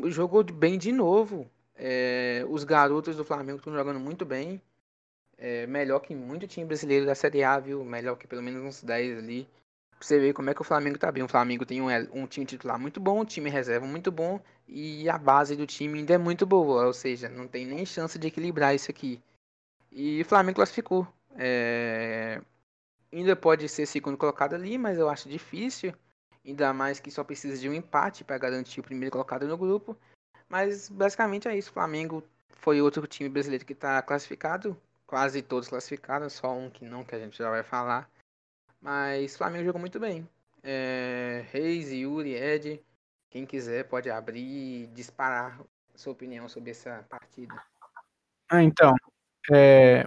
Jogou bem de novo. É, os garotos do Flamengo estão jogando muito bem. É, melhor que muito time brasileiro da Série A, viu? Melhor que pelo menos uns 10 ali. Pra você ver como é que o Flamengo tá bem. O Flamengo tem um, um time titular muito bom, um time reserva muito bom. E a base do time ainda é muito boa. Ou seja, não tem nem chance de equilibrar isso aqui. E o Flamengo classificou. É, Ainda pode ser segundo colocado ali, mas eu acho difícil. Ainda mais que só precisa de um empate para garantir o primeiro colocado no grupo. Mas basicamente é isso. O Flamengo foi outro time brasileiro que está classificado. Quase todos classificados, só um que não, que a gente já vai falar. Mas o Flamengo jogou muito bem. É, Reis, Yuri, Ed, quem quiser pode abrir e disparar sua opinião sobre essa partida. Ah, então. É,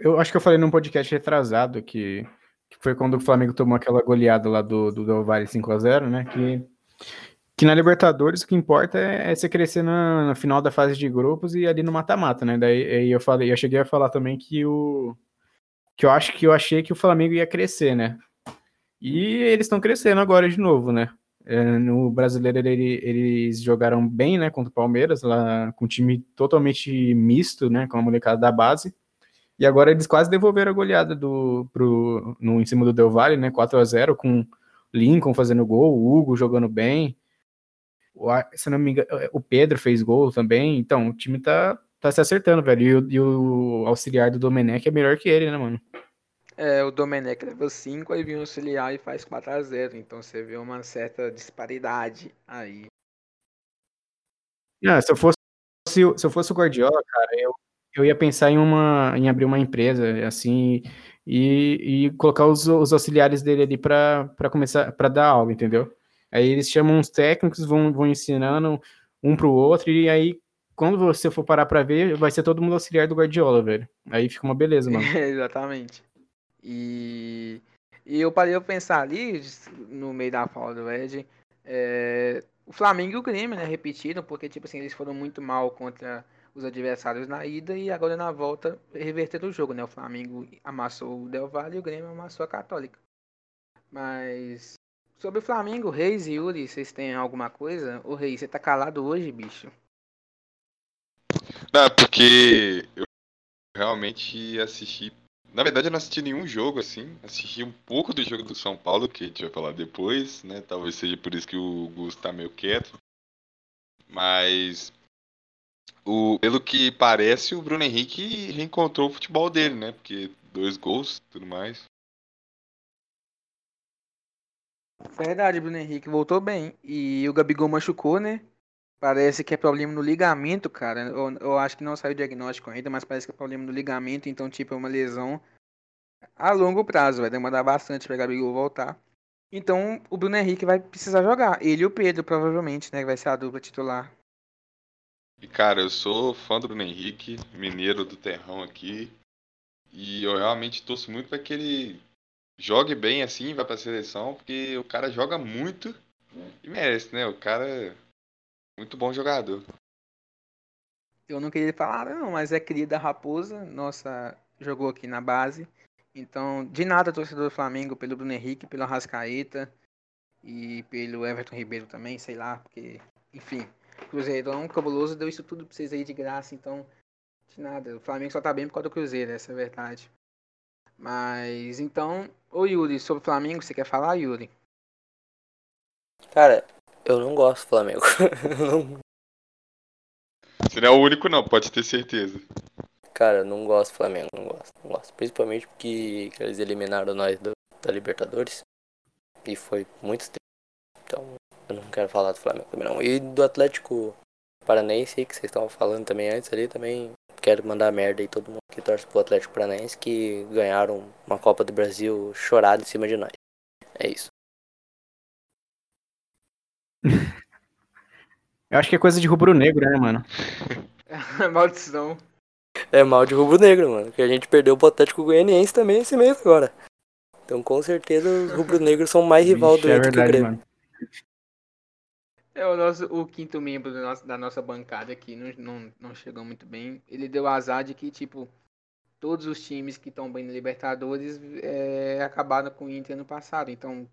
eu acho que eu falei num podcast retrasado que, que foi quando o Flamengo tomou aquela goleada lá do, do Del Valle 5x0, né? Que, que na Libertadores o que importa é, é você crescer na, na, final da fase de grupos e ali no mata-mata, né? Daí eu falei, eu cheguei a falar também que o que eu acho que eu achei que o Flamengo ia crescer, né? E eles estão crescendo agora de novo, né? É, no brasileiro ele, eles jogaram bem, né, contra o Palmeiras, lá com um time totalmente misto, né, com a molecada da base. E agora eles quase devolveram a goleada do, pro, no, em cima do Del Valle, né? 4 a 0 com Lincoln fazendo gol, o Hugo jogando bem. O, se não me engano, o Pedro fez gol também. Então, o time tá, tá se acertando, velho. E o, e o auxiliar do Domenech é melhor que ele, né, mano? É, o Domenech levou 5, aí vem o auxiliar e faz 4 a 0 Então você vê uma certa disparidade aí. Não, se eu fosse se eu fosse o Guardiola, cara, eu, eu ia pensar em uma em abrir uma empresa assim e, e colocar os, os auxiliares dele ali para começar para dar aula, entendeu? Aí eles chamam uns técnicos, vão, vão ensinando um pro outro e aí quando você for parar para ver, vai ser todo mundo auxiliar do Guardiola, velho. Aí fica uma beleza, mano. É, exatamente. E, e eu parei a pensar ali, no meio da fala do Ed, é, o Flamengo e o Grêmio, né, repetiram, porque, tipo assim, eles foram muito mal contra os adversários na ida e agora na volta reverter o jogo, né? O Flamengo amassou o Del Valle e o Grêmio amassou a Católica. Mas sobre o Flamengo, Reis e Yuri, vocês têm alguma coisa? O Reis, você tá calado hoje, bicho? Não, porque eu realmente assisti. Na verdade, eu não assisti nenhum jogo assim. Assisti um pouco do jogo do São Paulo, que a gente vai falar depois, né? Talvez seja por isso que o Gus tá meio quieto. Mas o, pelo que parece, o Bruno Henrique reencontrou o futebol dele, né? Porque dois gols tudo mais. Verdade, Bruno Henrique voltou bem. E o Gabigol machucou, né? Parece que é problema no ligamento, cara. Eu, eu acho que não saiu o diagnóstico ainda, mas parece que é problema no ligamento, então, tipo, é uma lesão a longo prazo. Vai demorar bastante pra Gabigol voltar. Então, o Bruno Henrique vai precisar jogar. Ele e o Pedro, provavelmente, né? Vai ser a dupla titular. E cara, eu sou fã do Bruno Henrique, mineiro do terrão aqui. E eu realmente torço muito para que ele jogue bem assim, vá pra seleção, porque o cara joga muito e merece, né? O cara é muito bom jogador. Eu não queria falar, não, mas é cria da Raposa, nossa, jogou aqui na base. Então, de nada, torcedor do Flamengo, pelo Bruno Henrique, pelo Rascaeta e pelo Everton Ribeiro também, sei lá, porque, enfim. Cruzeirão cabuloso deu isso tudo pra vocês aí de graça, então. De nada. O Flamengo só tá bem por causa do Cruzeiro, essa é a verdade. Mas então. Ô Yuri, sobre o Flamengo, você quer falar, Yuri? Cara, eu não gosto do Flamengo. Não- Você não é o único, não, pode ter certeza. Cara, eu não gosto do Flamengo, não gosto, não gosto. Principalmente porque que eles eliminaram nós do- da Libertadores. E foi muito triste. Então, eu não quero falar do Flamengo também não. E do Atlético Paranaense aí, que vocês estavam falando também antes ali, também quero mandar merda aí todo mundo que torce pro Atlético Paranaense que ganharam uma Copa do Brasil chorada em cima de nós. É isso. Eu acho que é coisa de rubro-negro, né, mano? Maldição. É mal de rubro-negro, mano. Que a gente perdeu pro Atlético Goianiense também esse mês agora. Então com certeza os rubro-negros são mais rival do é Inter que o verdade, Grêmio. mano. É o nosso o quinto membro nosso- da nossa bancada aqui, não, não, não chegou muito bem. Ele deu azar de que, tipo, todos os times que estão bem na Libertadores é, acabaram com o Inter no passado. Então,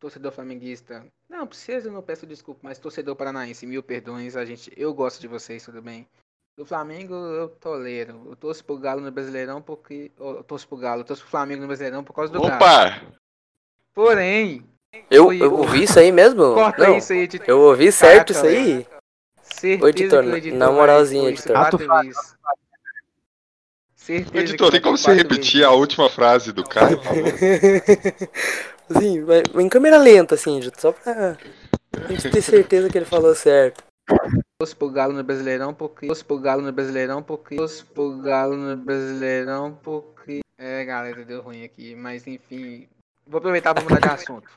torcedor flamenguista, não precisa, eu não peço desculpa, mas torcedor paranaense, mil perdões, a gente, eu gosto de vocês, tudo bem. Do Flamengo eu tolero. Eu torço pro Galo no Brasileirão porque. Eu torço pro Galo, eu torço pro Flamengo no Brasileirão por causa do Galo. Opa! Porém, Eu, eu ouvi isso aí mesmo? corta Não, isso aí, editor. eu ouvi certo Caraca, isso aí. Certeza Ô, editor, editor na moralzinha, editor. Certeza Editor, tem como você repetir vezes. a última frase do cara, por favor? Sim, vai- em câmera lenta, assim, Júlio, só pra gente ter certeza que ele falou certo. Torço pro Galo no Brasileirão porque. Torço pro Galo no Brasileirão porque. Torço pro Galo no Brasileirão porque. É, galera, deu ruim aqui. Mas enfim. Vou aproveitar pra mudar de assunto.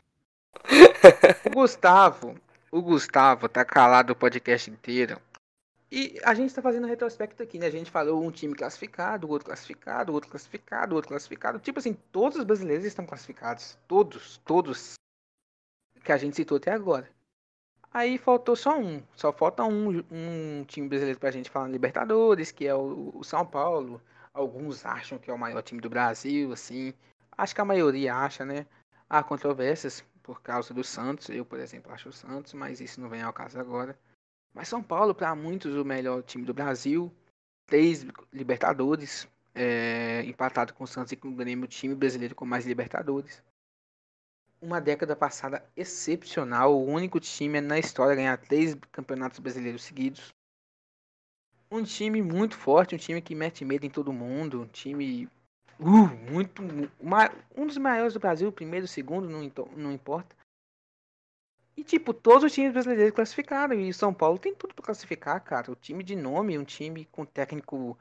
O Gustavo. O Gustavo tá calado o podcast inteiro. E a gente tá fazendo um retrospecto aqui, né? A gente falou um time classificado, outro classificado, outro classificado, outro classificado. Tipo assim, todos os brasileiros estão classificados. Todos, todos. Que a gente citou até agora. Aí faltou só um. Só falta um, um time brasileiro pra gente falar Libertadores, que é o, o São Paulo. Alguns acham que é o maior time do Brasil, assim. Acho que a maioria acha, né? Há controvérsias por causa do Santos. Eu, por exemplo, acho o Santos, mas isso não vem ao caso agora. Mas São Paulo, para muitos, o melhor time do Brasil. Três Libertadores. é, empatado com o Santos e com o Grêmio, o time brasileiro com mais Libertadores uma década passada excepcional, o único time na história a ganhar três campeonatos brasileiros seguidos. Um time muito forte, um time que mete medo em todo mundo, um time uh, muito um dos maiores do Brasil, primeiro, segundo, não, não importa. E tipo, todos os times brasileiros classificaram e São Paulo tem tudo para classificar, cara. O time de nome, um time com técnico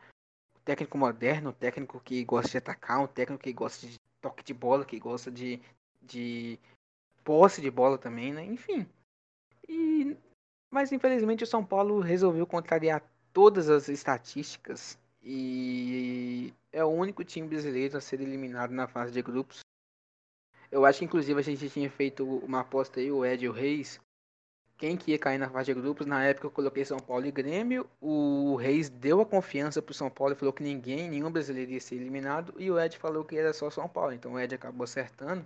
técnico moderno, técnico que gosta de atacar, um técnico que gosta de toque de bola, que gosta de de posse de bola também, né? Enfim. E mas infelizmente o São Paulo resolveu contrariar todas as estatísticas e é o único time brasileiro a ser eliminado na fase de grupos. Eu acho que inclusive a gente tinha feito uma aposta aí, o Ed e o Reis, quem que ia cair na fase de grupos. Na época eu coloquei São Paulo e Grêmio. O Reis deu a confiança pro São Paulo e falou que ninguém, nenhum brasileiro ia ser eliminado. E o Ed falou que era só São Paulo. Então o Ed acabou acertando.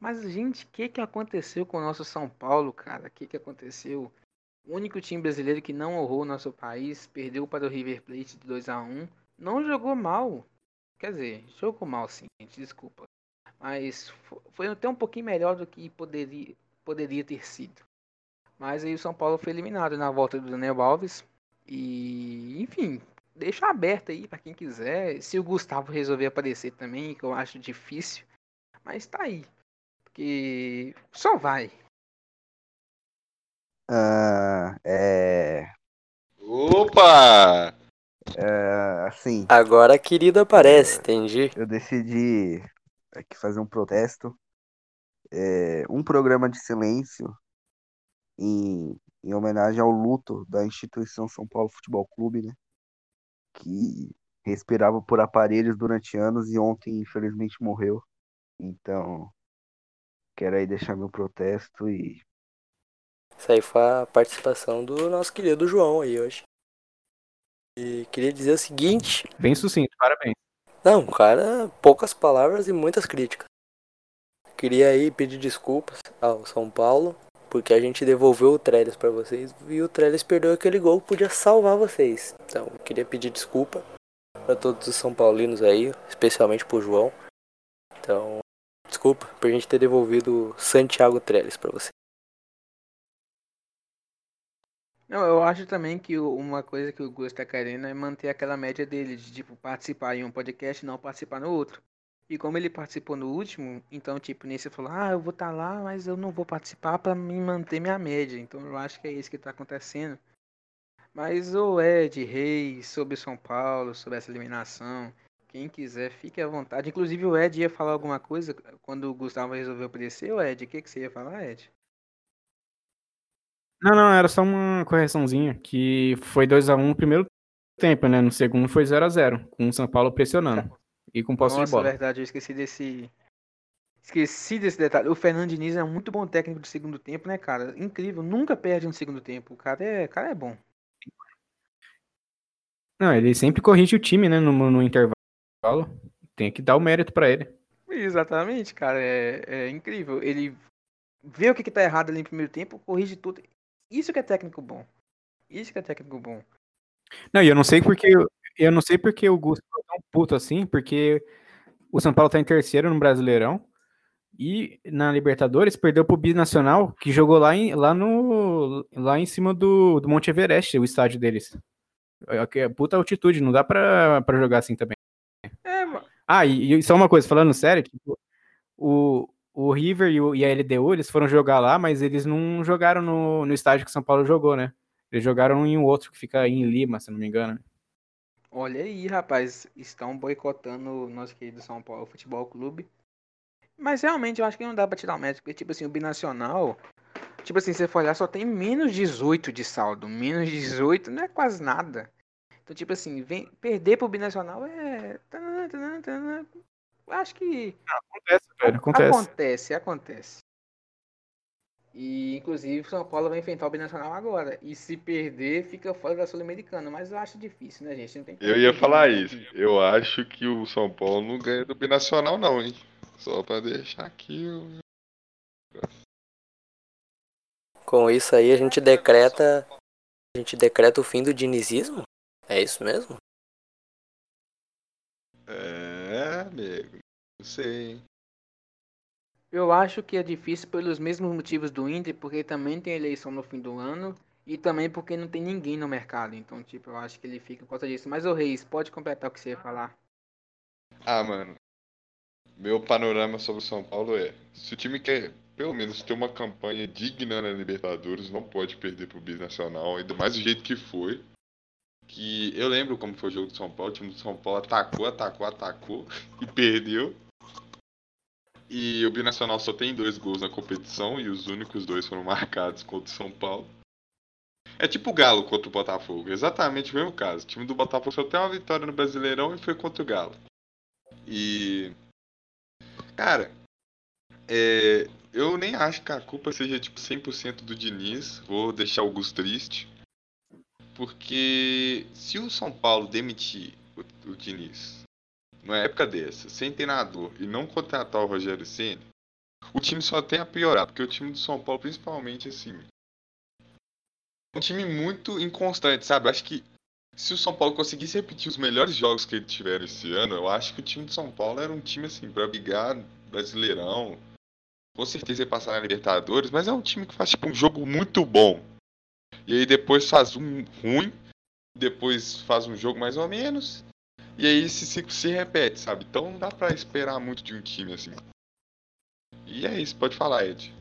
Mas, gente, o que, que aconteceu com o nosso São Paulo, cara? O que, que aconteceu? O único time brasileiro que não honrou o nosso país, perdeu para o River Plate de 2 a 1 Não jogou mal. Quer dizer, jogou mal sim, gente, desculpa. Mas fo- foi até um pouquinho melhor do que poderia, poderia ter sido. Mas aí o São Paulo foi eliminado na volta do Daniel Alves. E, enfim, deixa aberto aí para quem quiser. Se o Gustavo resolver aparecer também, que eu acho difícil. Mas tá aí. Porque só vai. Ah, é, Opa! é, assim, Agora a querida aparece, entendi. eu decidi aqui fazer um protesto, é, um programa de silêncio em, em homenagem ao luto da instituição São Paulo Futebol Clube, né? Que respirava por aparelhos durante anos e ontem, infelizmente, morreu. Então, quero aí deixar meu protesto e Isso aí foi a participação do nosso querido João aí hoje. E queria dizer o seguinte, Bem sucinto, parabéns. não, cara, poucas palavras e muitas críticas. Queria aí pedir desculpas ao São Paulo porque a gente devolveu o Trellis para vocês e o Trellis perdeu aquele gol que podia salvar vocês. Então, queria pedir desculpa para todos os São Paulinos aí, especialmente pro João. Então, desculpa por a gente ter devolvido Santiago Trellis para vocês. Não, eu acho também que uma coisa que o Gus tá querendo é manter aquela média dele, de tipo, participar em um podcast e não participar no outro. E como ele participou no último, então, tipo, nesse falou, ah, eu vou estar tá lá, mas eu não vou participar para me manter minha média. Então eu acho que é isso que tá acontecendo. Mas o Ed, Reis, sobre São Paulo, sobre essa eliminação, quem quiser, fique à vontade. Inclusive o Ed ia falar alguma coisa quando o Gustavo resolveu aparecer. O Ed, o que, que você ia falar, Ed? Não, não, era só uma correçãozinha, que foi 2x1 um no primeiro tempo, né? No segundo foi 0x0, com o São Paulo pressionando. E com posse Nossa, de bola. verdade, eu esqueci desse. Esqueci desse detalhe. O Fernando Diniz é um muito bom técnico de segundo tempo, né, cara? Incrível, nunca perde no segundo tempo. O cara é, o cara é bom. Não, ele sempre corrige o time, né, no, no intervalo. Tem que dar o mérito para ele. Exatamente, cara. É, é incrível. Ele vê o que, que tá errado ali no primeiro tempo, corrige tudo. Isso que é técnico bom. Isso que é técnico bom. Não, e eu não sei porque eu não sei porque o Gusto é tão puto assim, porque o São Paulo tá em terceiro no Brasileirão e na Libertadores perdeu pro Binacional, que jogou lá em, lá no lá em cima do, do Monte Everest, o estádio deles. É, é puta altitude, não dá pra, pra jogar assim também. É, mano. Ah, e, e só uma coisa, falando sério, tipo, o, o River e, o, e, a LDU, eles foram jogar lá, mas eles não jogaram no, no estádio que o São Paulo jogou, né? Eles jogaram em um outro que fica em Lima, se não me engano. Olha aí, rapaz, estão boicotando o nosso querido São Paulo Futebol Clube. Mas realmente eu acho que não dá pra tirar o mérito, porque, tipo assim, o Binacional, tipo assim, você for olhar, só tem menos 18 de saldo. Menos 18 não é quase nada. Então, tipo assim, vem, perder pro Binacional é acho que. Acontece, velho. Acontece. Acontece, acontece. E inclusive São Paulo vai enfrentar o Binacional agora. E se perder, fica fora da Sul-Americana. Mas eu acho difícil, né, gente? eu ia falar isso. Eu acho que o São Paulo não ganha do Binacional, não, hein? Só pra deixar aqui o. Com isso aí a gente decreta. A gente decreta o fim do dinizismo? É isso mesmo? Amigo. Não sei. Eu acho que é difícil pelos mesmos motivos do Inter, porque também tem eleição no fim do ano e também porque não tem ninguém no mercado. Então, tipo, eu acho que ele fica por causa disso. Mas o Reis, pode completar o que você ia falar. Ah, mano. Meu panorama sobre o São Paulo é: se o time quer pelo menos ter uma campanha digna na Libertadores, não pode perder pro Binacional, ainda mais do jeito que foi. Que eu lembro como foi o jogo do São Paulo, o time do São Paulo atacou, atacou, atacou e perdeu. E o Binacional só tem dois gols na competição e os únicos dois foram marcados contra o São Paulo. É tipo o Galo contra o Botafogo, exatamente o mesmo caso. O time do Botafogo só tem uma vitória no Brasileirão e foi contra o Galo. E. Cara, é, eu nem acho que a culpa seja tipo 100% do Diniz. Vou deixar o Gus triste. Porque se o São Paulo demitir o, o Diniz numa época dessa, sem treinador e não contratar o Rogério Ceni, o time só tem a piorar, porque o time do São Paulo, principalmente, assim, é um time muito inconstante, sabe? Acho que se o São Paulo conseguisse repetir os melhores jogos que ele tiver esse ano, eu acho que o time do São Paulo era um time, assim, pra brigar brasileirão. Com certeza ia passar na Libertadores, mas é um time que faz, tipo, um jogo muito bom. E aí depois faz um ruim, depois faz um jogo mais ou menos, e aí esse ciclo se repete, sabe? Então não dá pra esperar muito de um time assim. E é isso, pode falar, Ed.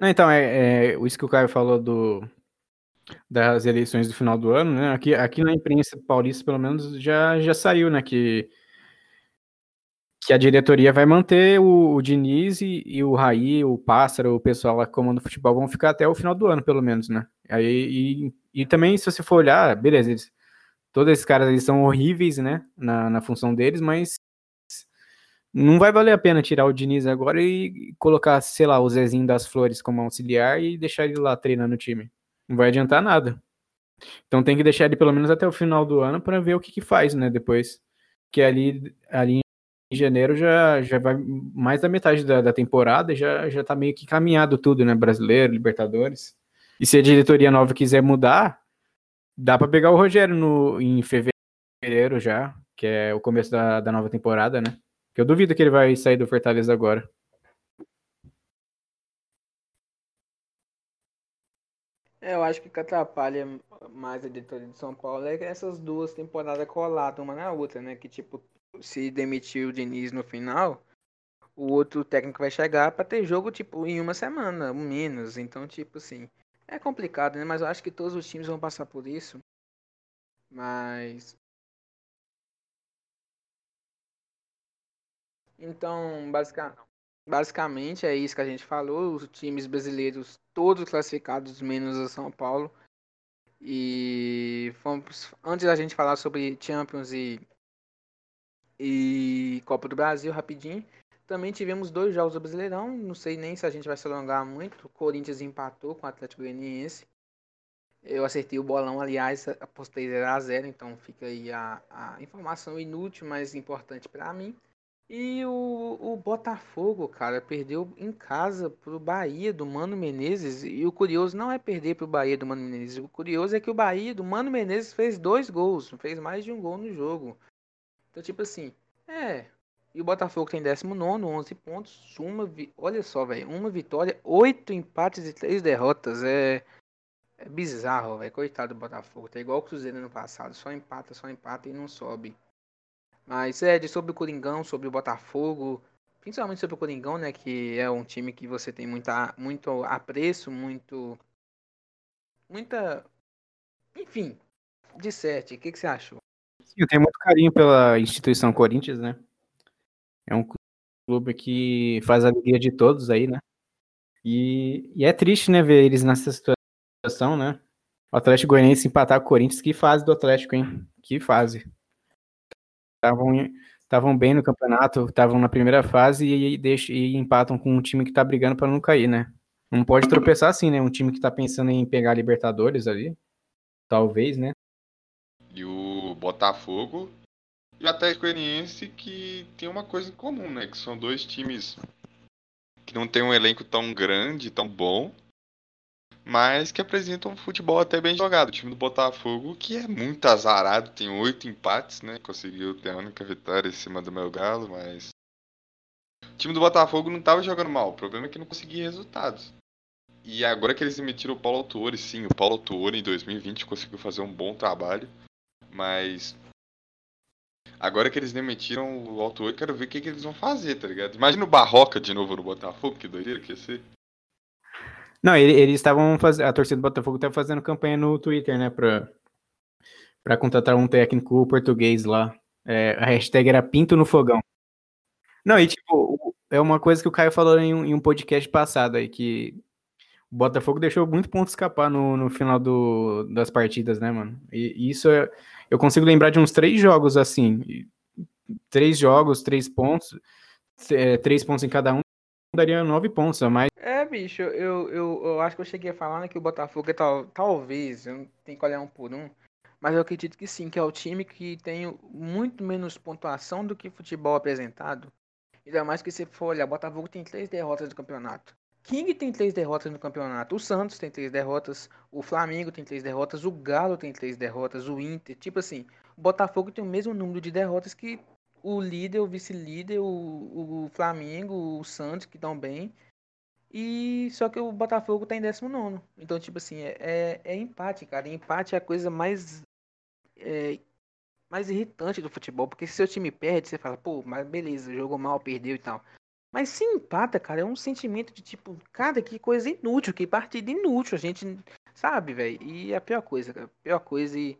Não, então, é, é isso que o Caio falou do, das eleições do final do ano, né? Aqui, aqui na imprensa paulista, pelo menos, já, já saiu, né? Que, que a diretoria vai manter o, o Diniz e, e, o Raí, o Pássaro, o pessoal lá que comanda o futebol vão ficar até o final do ano, pelo menos, né? Aí, e, e também, se você for olhar, beleza, eles Todos esses caras eles são horríveis, né? Na, na função deles, mas não vai valer a pena tirar o Diniz agora e colocar, sei lá, o Zezinho das Flores como auxiliar e deixar ele lá treinando o time. Não vai adiantar nada. Então tem que deixar ele pelo menos até o final do ano para ver o que, que faz, né? Depois que ali, ali em janeiro já, já vai mais da metade da, da temporada, já, já tá meio que caminhado tudo, né? Brasileiro, Libertadores. E se a diretoria nova quiser mudar, dá para pegar o Rogério no, em fevereiro já, que é o começo da, da nova temporada, né? Que eu duvido que ele vai sair do Fortaleza agora. É, eu acho que o que atrapalha mais a diretoria de São Paulo é essas duas temporadas coladas uma na outra, né? Que tipo, se demitir o Diniz no final, o outro técnico vai chegar para ter jogo tipo em uma semana, menos. Então, tipo assim, é complicado, né? Mas eu acho que todos os times vão passar por isso. Mas então, basicamente, é isso que a gente falou, os times brasileiros todos classificados menos o São Paulo. E fomos, antes da gente falar sobre Champions e e Copa do Brasil, rapidinho. Também tivemos dois jogos do Brasileirão. Não sei nem se a gente vai se alongar muito. O Corinthians empatou com o Atlético Goianiense. Eu acertei o bolão, aliás, apostei 0x0, então fica aí a, a informação inútil, mas importante para mim. E o, o Botafogo, cara, perdeu em casa pro Bahia do Mano Menezes. E o curioso não é perder pro Bahia do Mano Menezes. O curioso é que o Bahia do Mano Menezes fez dois gols, fez mais de um gol no jogo. Então, tipo assim, é. E o Botafogo tem 19, 11 pontos. Uma, vi... olha só, velho. Uma vitória, oito empates e três derrotas. É, é bizarro, velho. Coitado do Botafogo. Tá igual o Cruzeiro no passado. Só empata, só empata e não sobe. Mas, Ed, sobre o Coringão, sobre o Botafogo. Principalmente sobre o Coringão, né? Que é um time que você tem muita, muito apreço, muito. Muita. Enfim, de sete. O que, que você achou? Eu tenho muito carinho pela instituição Corinthians, né? É um clube que faz a alegria de todos aí, né? E, e é triste, né, ver eles nessa situação, né? O Atlético Goianiense empatar com o Corinthians, que fase do Atlético, hein? Que fase. Estavam bem no campeonato, estavam na primeira fase e, e, e empatam com um time que tá brigando para não cair, né? Não pode tropeçar assim, né? Um time que tá pensando em pegar Libertadores ali. Talvez, né? E o Botafogo e o Atlético que tem uma coisa em comum, né? Que são dois times que não tem um elenco tão grande, tão bom, mas que apresentam um futebol até bem jogado. O time do Botafogo, que é muito azarado, tem oito empates, né? Conseguiu ter a única vitória em cima do meu galo, mas. O time do Botafogo não estava jogando mal, o problema é que não conseguia resultados. E agora que eles emitiram o Paulo Autuori, sim, o Paulo Autuori em 2020 conseguiu fazer um bom trabalho. Mas. Agora que eles demitiram o Alto 8, quero ver o que, que eles vão fazer, tá ligado? Imagina o Barroca de novo no Botafogo, que doideira que ia ser. Não, eles estavam fazendo. A torcida do Botafogo estava fazendo campanha no Twitter, né? Pra, pra contratar um técnico português lá. É, a hashtag era Pinto no Fogão. Não, e tipo, é uma coisa que o Caio falou em um, em um podcast passado aí, que o Botafogo deixou muito ponto escapar no, no final do, das partidas, né, mano? E, e isso é, eu consigo lembrar de uns três jogos assim. Três jogos, três pontos. É, três pontos em cada um daria nove pontos a mais. É, bicho, eu, eu, eu acho que eu cheguei a falar né, que o Botafogo é tal, talvez, eu tenho que olhar um por um, mas eu acredito que sim, que é o time que tem muito menos pontuação do que futebol apresentado. Ainda mais que se for olhar, o Botafogo tem três derrotas do campeonato. King tem três derrotas no campeonato, o Santos tem três derrotas, o Flamengo tem três derrotas, o Galo tem três derrotas, o Inter, tipo assim, o Botafogo tem o mesmo número de derrotas que o líder, o vice-líder, o, o Flamengo, o Santos, que estão bem. E só que o Botafogo tá em 19. Então, tipo assim, é, é, é empate, cara. Empate é a coisa mais. É, mais irritante do futebol. Porque se seu time perde, você fala, pô, mas beleza, jogou mal, perdeu e tal. Mas se empata, cara, é um sentimento de tipo, cara, que coisa inútil, que partida inútil, a gente sabe, velho. E é a pior coisa, cara, pior coisa e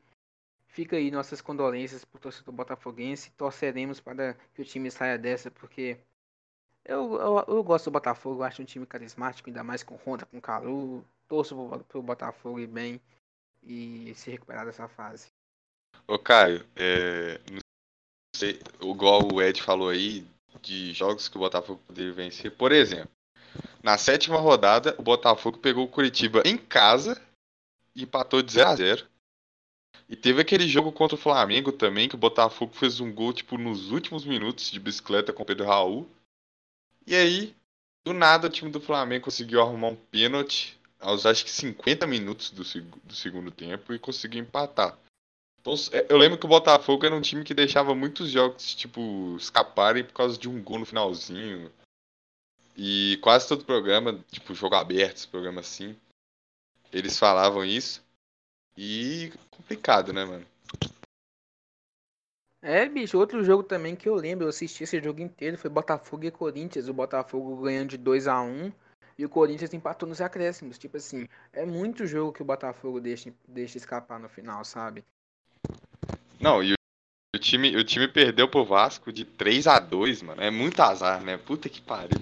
fica aí nossas condolências pro torcedor botafoguense, torceremos para que o time saia dessa, porque eu, eu, eu gosto do Botafogo, acho um time carismático, ainda mais com Honda, com Calu, torço pro, pro Botafogo ir bem e se recuperar dessa fase. Ô Caio, é, igual o Ed falou aí, de jogos que o Botafogo poderia vencer. Por exemplo, na sétima rodada, o Botafogo pegou o Curitiba em casa e empatou de 0 a 0 E teve aquele jogo contra o Flamengo também, que o Botafogo fez um gol, tipo, nos últimos minutos de bicicleta com o Pedro Raul. E aí, do nada, o time do Flamengo conseguiu arrumar um pênalti aos acho que 50 minutos do, seg do segundo tempo e conseguiu empatar. Então, eu lembro que o Botafogo era um time que deixava muitos jogos, tipo, escaparem por causa de um gol no finalzinho. E quase todo programa, tipo, jogo aberto, esse programa assim, eles falavam isso. E complicado, né, mano? É, bicho, outro jogo também que eu lembro, eu assisti esse jogo inteiro, foi Botafogo e Corinthians. O Botafogo ganhando de 2 a 1 e o Corinthians empatou nos acréscimos. Tipo assim, é muito jogo que o Botafogo deixa, deixa escapar no final, sabe? Não, e o time, o time perdeu pro Vasco de 3 a 2 mano. É muito azar, né? Puta que pariu.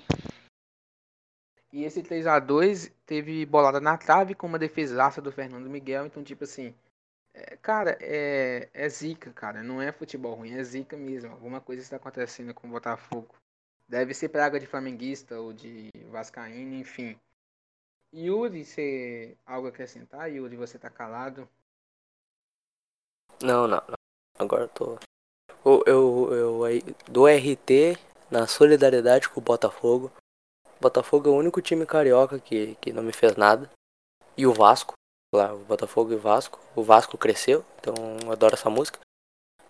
E esse 3 a 2 teve bolada na trave com uma defesaça do Fernando Miguel. Então, tipo assim, é, cara, é, é zica, cara. Não é futebol ruim, é zica mesmo. Alguma coisa está acontecendo com o Botafogo. Deve ser praga de flamenguista ou de vascaíno, enfim. Yuri, você algo a acrescentar? Yuri, você tá calado? Não, não, não. Agora eu tô. Eu, eu, eu, eu dou RT na solidariedade com o Botafogo. Botafogo é o único time carioca que, que não me fez nada. E o Vasco, lá, o Botafogo e o Vasco. O Vasco cresceu, então eu adoro essa música.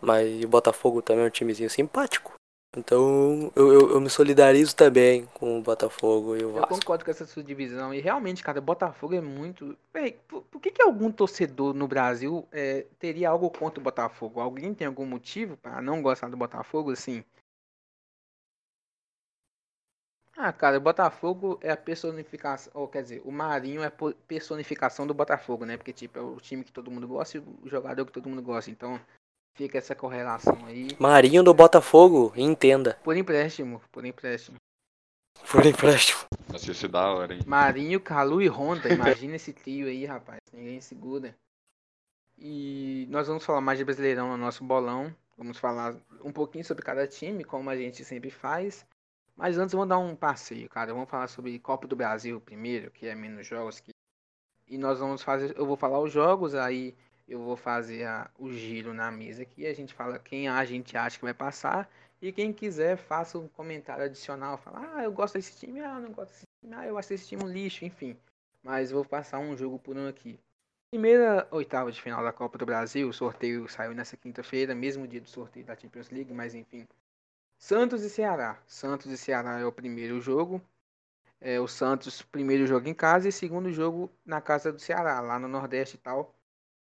Mas o Botafogo também é um timezinho simpático. Então eu, eu, eu, me solidarizo também com o Botafogo e o Vasco. Eu concordo com essa sua divisão. E realmente, cara, o Botafogo é muito. Por, por, que, que algum torcedor no Brasil é, teria algo contra o Botafogo? Alguém tem algum motivo para não gostar do Botafogo, assim? Ah, cara, o Botafogo é a personificação, ou quer dizer, o Marinho é a personificação do Botafogo, né? Porque, tipo, é o time que todo mundo gosta e o jogador que todo mundo gosta. Então, fica essa correlação aí. Marinho do Botafogo, entenda. Por empréstimo, por empréstimo. Por empréstimo. Nossa, ser da hora, hein? Marinho, Calu e Honda, imagina esse trio aí, rapaz. Ninguém segura. E nós vamos falar mais de Brasileirão no nosso bolão. Vamos falar um pouquinho sobre cada time, como a gente sempre faz. Mas antes vamos dar um passeio, cara. Vamos falar sobre Copa do Brasil primeiro, que é menos jogos que. E nós vamos fazer. Eu vou falar os jogos, aí eu vou fazer a, o giro na mesa aqui. A gente fala quem a gente acha que vai passar. E quem quiser, faça um comentário adicional. Fala, ah, eu gosto desse time, ah, não gosto desse time, ah, eu acho esse time um lixo, enfim. Mas vou passar um jogo por um aqui. Primeira oitava de final da Copa do Brasil, o sorteio saiu nessa quinta-feira, mesmo dia do sorteio da Champions League, mas enfim. Santos e Ceará. Santos e Ceará é o primeiro jogo. É, o Santos, primeiro jogo em casa e segundo jogo na casa do Ceará, lá no Nordeste e tal.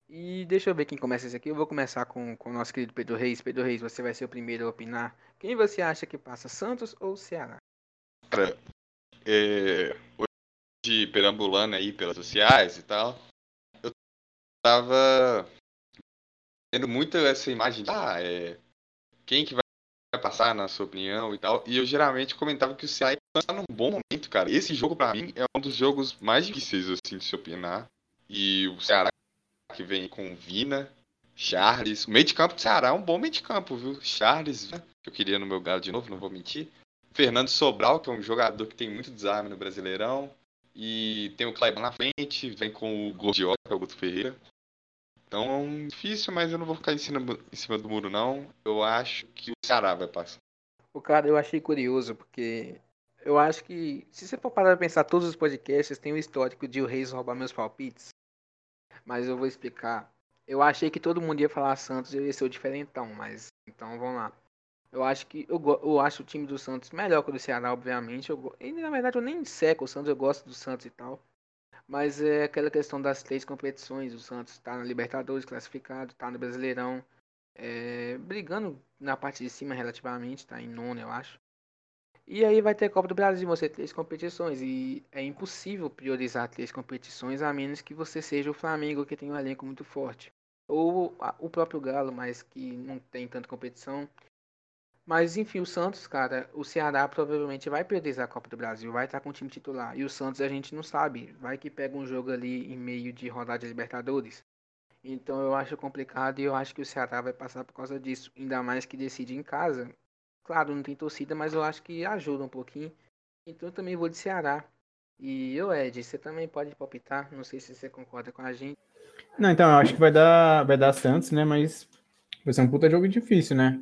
E deixa eu ver quem começa esse aqui. Eu vou começar com, com o nosso querido Pedro Reis. Pedro Reis, você vai ser o primeiro a opinar. Quem você acha que passa, Santos ou Ceará? Cara, é, hoje perambulando aí pelas sociais e tal, eu tava tendo muito essa imagem de, ah, é, quem que vai vai passar, na sua opinião e tal. E eu geralmente comentava que o Ceará está num bom momento, cara. Esse jogo, para mim, é um dos jogos mais difíceis, assim, de se opinar. E o Ceará que vem com Vina, Charles. O meio de campo do Ceará é um bom meio de campo, viu? Charles, que eu queria no meu galo de novo, não vou mentir. Fernando Sobral, que é um jogador que tem muito desarme no Brasileirão. E tem o Cleber na frente, vem com o Gordiola, que é o Guto Ferreira. Então, difícil, mas eu não vou ficar em cima, em cima do muro, não. Eu acho que o Ceará vai passar. O cara, eu achei curioso, porque eu acho que, se você for parar pra pensar, todos os podcasts têm o histórico de o Reis roubar meus palpites. Mas eu vou explicar. Eu achei que todo mundo ia falar Santos e eu ia ser o diferentão, mas então vamos lá. Eu acho que eu, eu acho o time do Santos melhor que o do Ceará, obviamente. Eu, e na verdade eu nem seco o Santos, eu gosto do Santos e tal. Mas é aquela questão das três competições. O Santos está na Libertadores classificado, está no Brasileirão, é, brigando na parte de cima relativamente, está em nono, eu acho. E aí vai ter Copa do Brasil, você três competições. E é impossível priorizar três competições a menos que você seja o Flamengo, que tem um elenco muito forte. Ou o próprio Galo, mas que não tem tanta competição. Mas enfim, o Santos, cara, o Ceará provavelmente vai priorizar a Copa do Brasil, vai estar com o time titular. E o Santos a gente não sabe, vai que pega um jogo ali em meio de rodada de Libertadores. Então eu acho complicado e eu acho que o Ceará vai passar por causa disso. Ainda mais que decide em casa. Claro, não tem torcida, mas eu acho que ajuda um pouquinho. Então eu também vou de Ceará. E o Ed, você também pode palpitar, não sei se você concorda com a gente. Não, então, eu acho que vai dar, vai dar Santos, né? Mas vai ser um puta jogo difícil, né?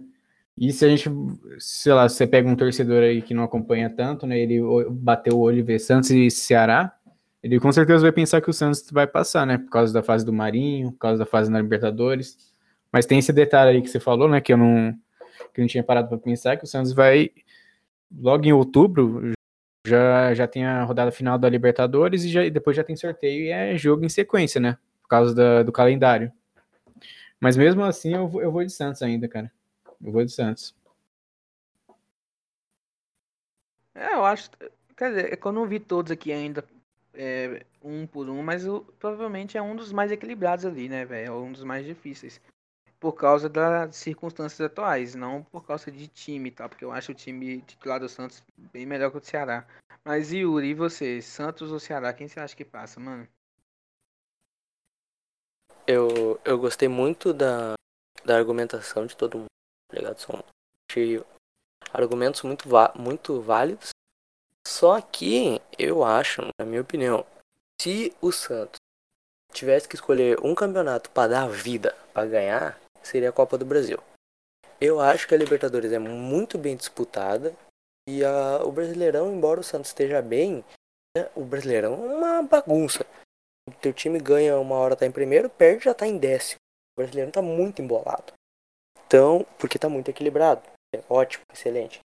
E se a gente, sei lá, você pega um torcedor aí que não acompanha tanto, né? Ele bateu o olho e vê Santos e Ceará, ele com certeza vai pensar que o Santos vai passar, né? Por causa da fase do Marinho, por causa da fase na Libertadores. Mas tem esse detalhe aí que você falou, né? Que eu não, que não tinha parado para pensar, que o Santos vai, logo em outubro, já, já tem a rodada final da Libertadores e, já, e depois já tem sorteio e é jogo em sequência, né? Por causa da, do calendário. Mas mesmo assim, eu, eu vou de Santos ainda, cara. Eu vou de Santos. É, eu acho. Quer dizer, é eu não vi todos aqui ainda é, um por um, mas eu, provavelmente é um dos mais equilibrados ali, né, velho? É um dos mais difíceis. Por causa das circunstâncias atuais, não por causa de time, tá? Porque eu acho o time titular do Santos bem melhor que o do Ceará. Mas Yuri, e você? Santos ou Ceará? Quem você acha que passa, mano? Eu, eu gostei muito da, da argumentação de todo mundo, tá ligado? São argumentos muito, muito válidos. Só que eu acho, na minha opinião, se o Santos tivesse que escolher um campeonato para dar vida, para ganhar, seria a Copa do Brasil. Eu acho que a Libertadores é muito bem disputada e a, o Brasileirão, embora o Santos esteja bem, né, o Brasileirão é uma bagunça. O teu time ganha uma hora tá em primeiro, perde já tá em décimo. O Brasileirão tá muito embolado. Então, porque tá muito equilibrado. É ótimo, excelente.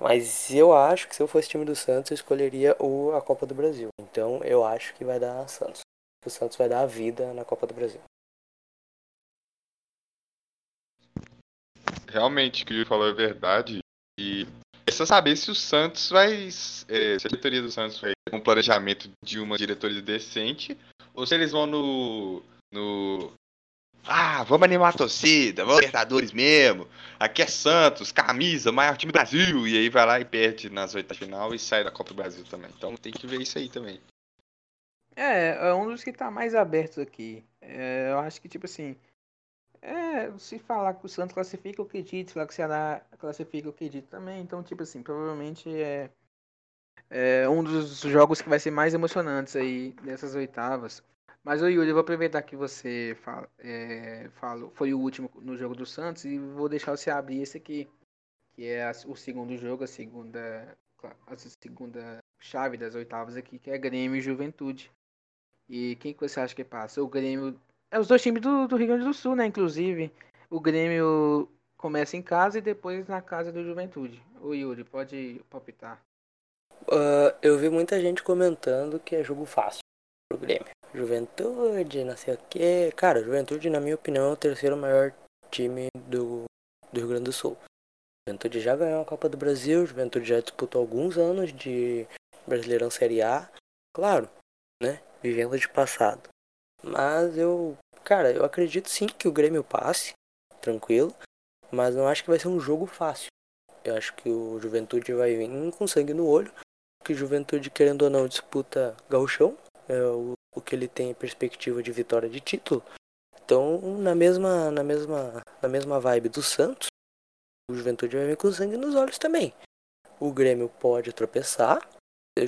Mas eu acho que se eu fosse time do Santos, eu escolheria o, a Copa do Brasil. Então eu acho que vai dar Santos. O Santos vai dar a vida na Copa do Brasil. Realmente, o que o falou é verdade. E é só saber se o Santos vai. É, se a diretoria do Santos vai com um planejamento de uma diretoria decente, ou se eles vão no. no ah, vamos animar a torcida, vamos Libertadores mesmo. Aqui é Santos, camisa, maior time do Brasil. E aí vai lá e perde nas oitavas final e sai da Copa do Brasil também. Então tem que ver isso aí também. É, é um dos que tá mais abertos aqui. É, eu acho que, tipo assim. É, se falar que o Santos classifica, eu acredito. Se falar que o Ceará classifica, eu acredito também. Então, tipo assim, provavelmente é, é um dos jogos que vai ser mais emocionantes aí nessas oitavas. Mas, ô Yuri, eu vou aproveitar que você fala, é, falou, foi o último no jogo do Santos e vou deixar você abrir esse aqui, que é a, o segundo jogo, a segunda, a segunda chave das oitavas aqui, que é Grêmio e Juventude. E quem que você acha que passa? O Grêmio. É os dois times do, do Rio Grande do Sul, né? Inclusive. O Grêmio começa em casa e depois na casa do Juventude. O Yuri, pode palpitar. Uh, eu vi muita gente comentando que é jogo fácil pro Grêmio. Juventude, não sei o que. Cara, Juventude, na minha opinião, é o terceiro maior time do, do Rio Grande do Sul. Juventude já ganhou a Copa do Brasil, Juventude já disputou alguns anos de Brasileirão Série A. Claro, né? Vivendo de passado. Mas eu, cara, eu acredito sim que o Grêmio passe, tranquilo. Mas não acho que vai ser um jogo fácil. Eu acho que o Juventude vai vir com sangue no olho. Que Juventude, querendo ou não, disputa gauchão. É o o que ele tem perspectiva de vitória de título. Então, na mesma, na mesma, na mesma vibe do Santos, o Juventude vai vir com sangue nos olhos também. O Grêmio pode tropeçar,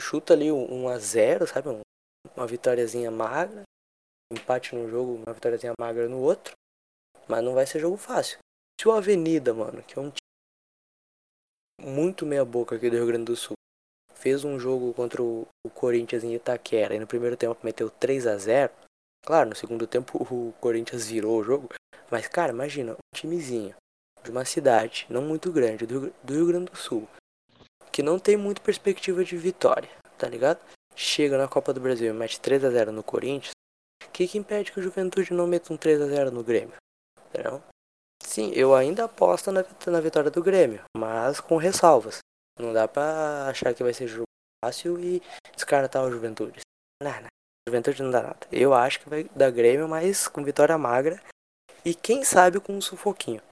chuta ali um 1 a 0, sabe, uma vitóriazinha magra, empate num jogo, uma vitóriazinha magra no outro, mas não vai ser jogo fácil. Se o Avenida, mano, que é um time muito meia boca aqui do Rio Grande do Sul, fez um jogo contra o, Corinthians em Itaquera e no primeiro tempo meteu 3 a 0 Claro, no segundo tempo o Corinthians virou o jogo. Mas, cara, imagina, um timezinho de uma cidade não muito grande, do, do Rio Grande do Sul, que não tem muita perspectiva de vitória, tá ligado? Chega na Copa do Brasil e mete 3 a 0 no Corinthians. O que, que impede que o Juventude não meta um 3 a 0 no Grêmio? Entendeu? Sim, eu ainda aposto na, na vitória do Grêmio, mas com ressalvas. Não dá pra achar que vai ser jogo fácil e descartar o Juventude. Não, não. Juventude não dá nada. Eu acho que vai dar Grêmio, mas com vitória magra. E quem sabe com um sufoquinho.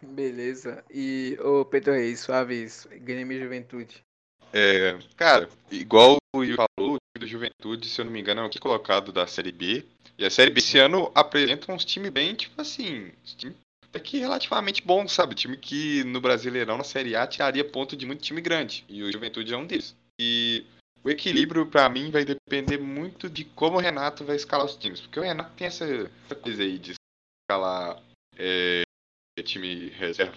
Beleza. E o Pedro Reis, suaves, Grêmio e Juventude. É, cara, igual o Yuri falou, Juventude, se eu não me engano, é o que colocado da Série B. E a Série B esse ano apresenta uns times bem, tipo assim, time até que relativamente bom, sabe? Time que no Brasileirão, na Série A, tiraria ponto de muito time grande. E o Juventude é um deles. E o equilíbrio para mim vai depender muito de como o Renato vai escalar os times, porque o Renato tem essa, essa coisa aí de escalar é, time reserva,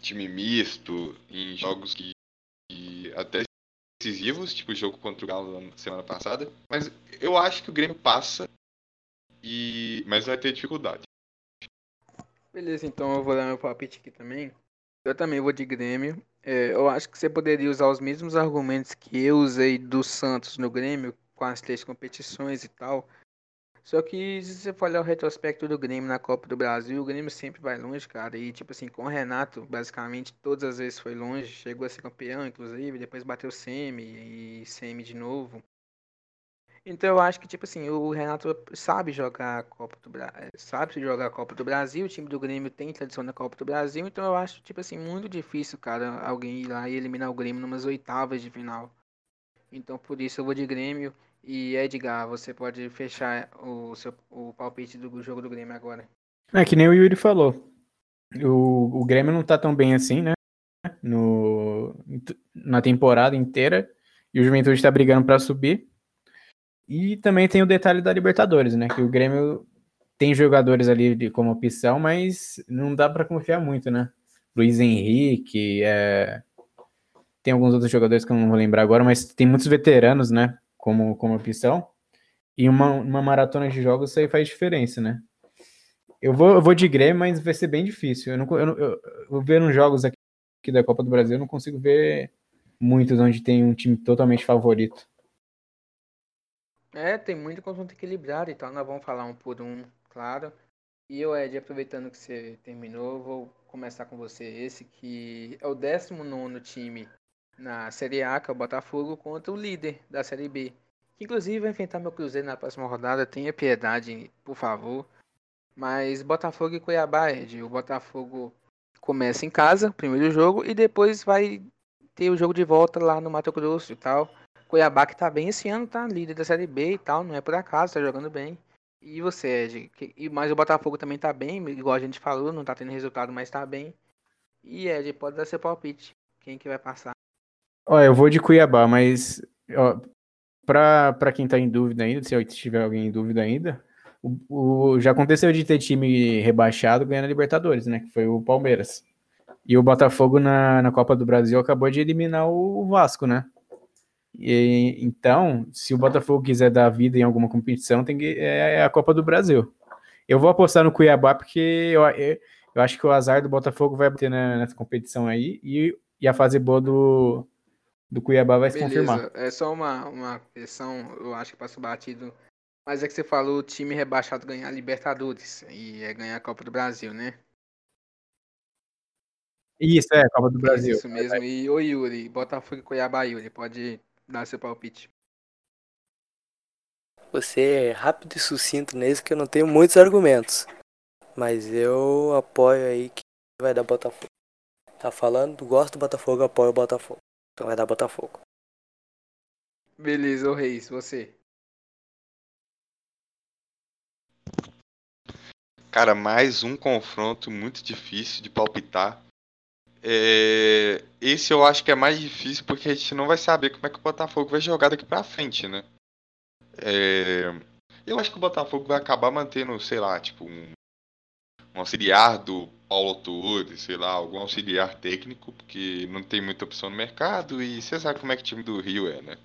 time misto em jogos que, que até decisivos, tipo o jogo contra o Galo na semana passada. Mas eu acho que o Grêmio passa e mas vai ter dificuldade. Beleza, então eu vou dar meu palpite aqui também. Eu também vou de Grêmio. É, eu acho que você poderia usar os mesmos argumentos que eu usei do Santos no Grêmio, com as três competições e tal. Só que se você for olhar o retrospecto do Grêmio na Copa do Brasil, o Grêmio sempre vai longe, cara. E tipo assim, com o Renato, basicamente todas as vezes foi longe, chegou a ser campeão, inclusive, depois bateu semi e semi de novo. Então eu acho que, tipo assim, o Renato sabe jogar a Copa do Brasil, sabe jogar a Copa do Brasil, o time do Grêmio tem tradição na Copa do Brasil, então eu acho, tipo assim, muito difícil, cara, alguém ir lá e eliminar o Grêmio numas oitavas de final. Então por isso eu vou de Grêmio e Edgar, você pode fechar o, seu, o palpite do jogo do Grêmio agora. É que nem o Yuri falou. O, o Grêmio não tá tão bem assim, né? No, na temporada inteira. E o Juventude tá brigando para subir. E também tem o detalhe da Libertadores, né? Que o Grêmio tem jogadores ali de, como opção, mas não dá para confiar muito, né? Luiz Henrique, é... tem alguns outros jogadores que eu não vou lembrar agora, mas tem muitos veteranos, né? Como, como opção. E uma, uma maratona de jogos isso aí faz diferença, né? Eu vou, eu vou de Grêmio, mas vai ser bem difícil. Eu, não, eu, eu, ver uns jogos aqui da Copa do Brasil, eu não consigo ver muitos onde tem um time totalmente favorito. É, tem muito confronto equilibrado, então nós vamos falar um por um, claro. E eu, Ed, aproveitando que você terminou, vou começar com você. Esse que é o 19 time na Série A, que é o Botafogo, contra o líder da Série B. Que inclusive vai enfrentar meu Cruzeiro na próxima rodada. Tenha piedade, por favor. Mas Botafogo e Cuiabá, Ed. O Botafogo começa em casa, primeiro jogo, e depois vai ter o jogo de volta lá no Mato Grosso e tal. Cuiabá que tá bem esse ano, tá líder da Série B e tal, não é por acaso, tá jogando bem. E você, Ed? E, mas o Botafogo também tá bem, igual a gente falou, não tá tendo resultado, mas tá bem. E Ed, pode dar seu palpite. Quem que vai passar? Ó, eu vou de Cuiabá, mas pra, pra quem tá em dúvida ainda, se tiver alguém em dúvida ainda, o, o, já aconteceu de ter time rebaixado ganhando a Libertadores, né? Que foi o Palmeiras. E o Botafogo na, na Copa do Brasil acabou de eliminar o Vasco, né? E, então, se o Botafogo quiser dar vida em alguma competição, tem que, é, é a Copa do Brasil. Eu vou apostar no Cuiabá porque eu, eu, eu acho que o azar do Botafogo vai bater na, nessa competição aí e, e a fase boa do, do Cuiabá vai Beleza. se confirmar. É só uma, uma questão, eu acho que passo batido. Mas é que você falou o time rebaixado ganhar Libertadores e é ganhar a Copa do Brasil, né? Isso, é, Copa do Brasil. Isso mesmo. E o Yuri, Botafogo e Cuiabá, Yuri, pode dar seu palpite. Você é rápido e sucinto nesse que eu não tenho muitos argumentos. Mas eu apoio aí que vai dar Botafogo. Tá falando? Gosto do Botafogo, apoio o Botafogo. Então vai dar Botafogo. Beleza, o Reis, você. Cara, mais um confronto muito difícil de palpitar. É, esse eu acho que é mais difícil porque a gente não vai saber como é que o Botafogo vai jogar daqui pra frente, né? É, eu acho que o Botafogo vai acabar mantendo, sei lá, tipo, um, auxiliar do Paulo Torres, sei lá, algum auxiliar técnico, porque não tem muita opção no mercado e você sabe como é que o time do Rio é, né?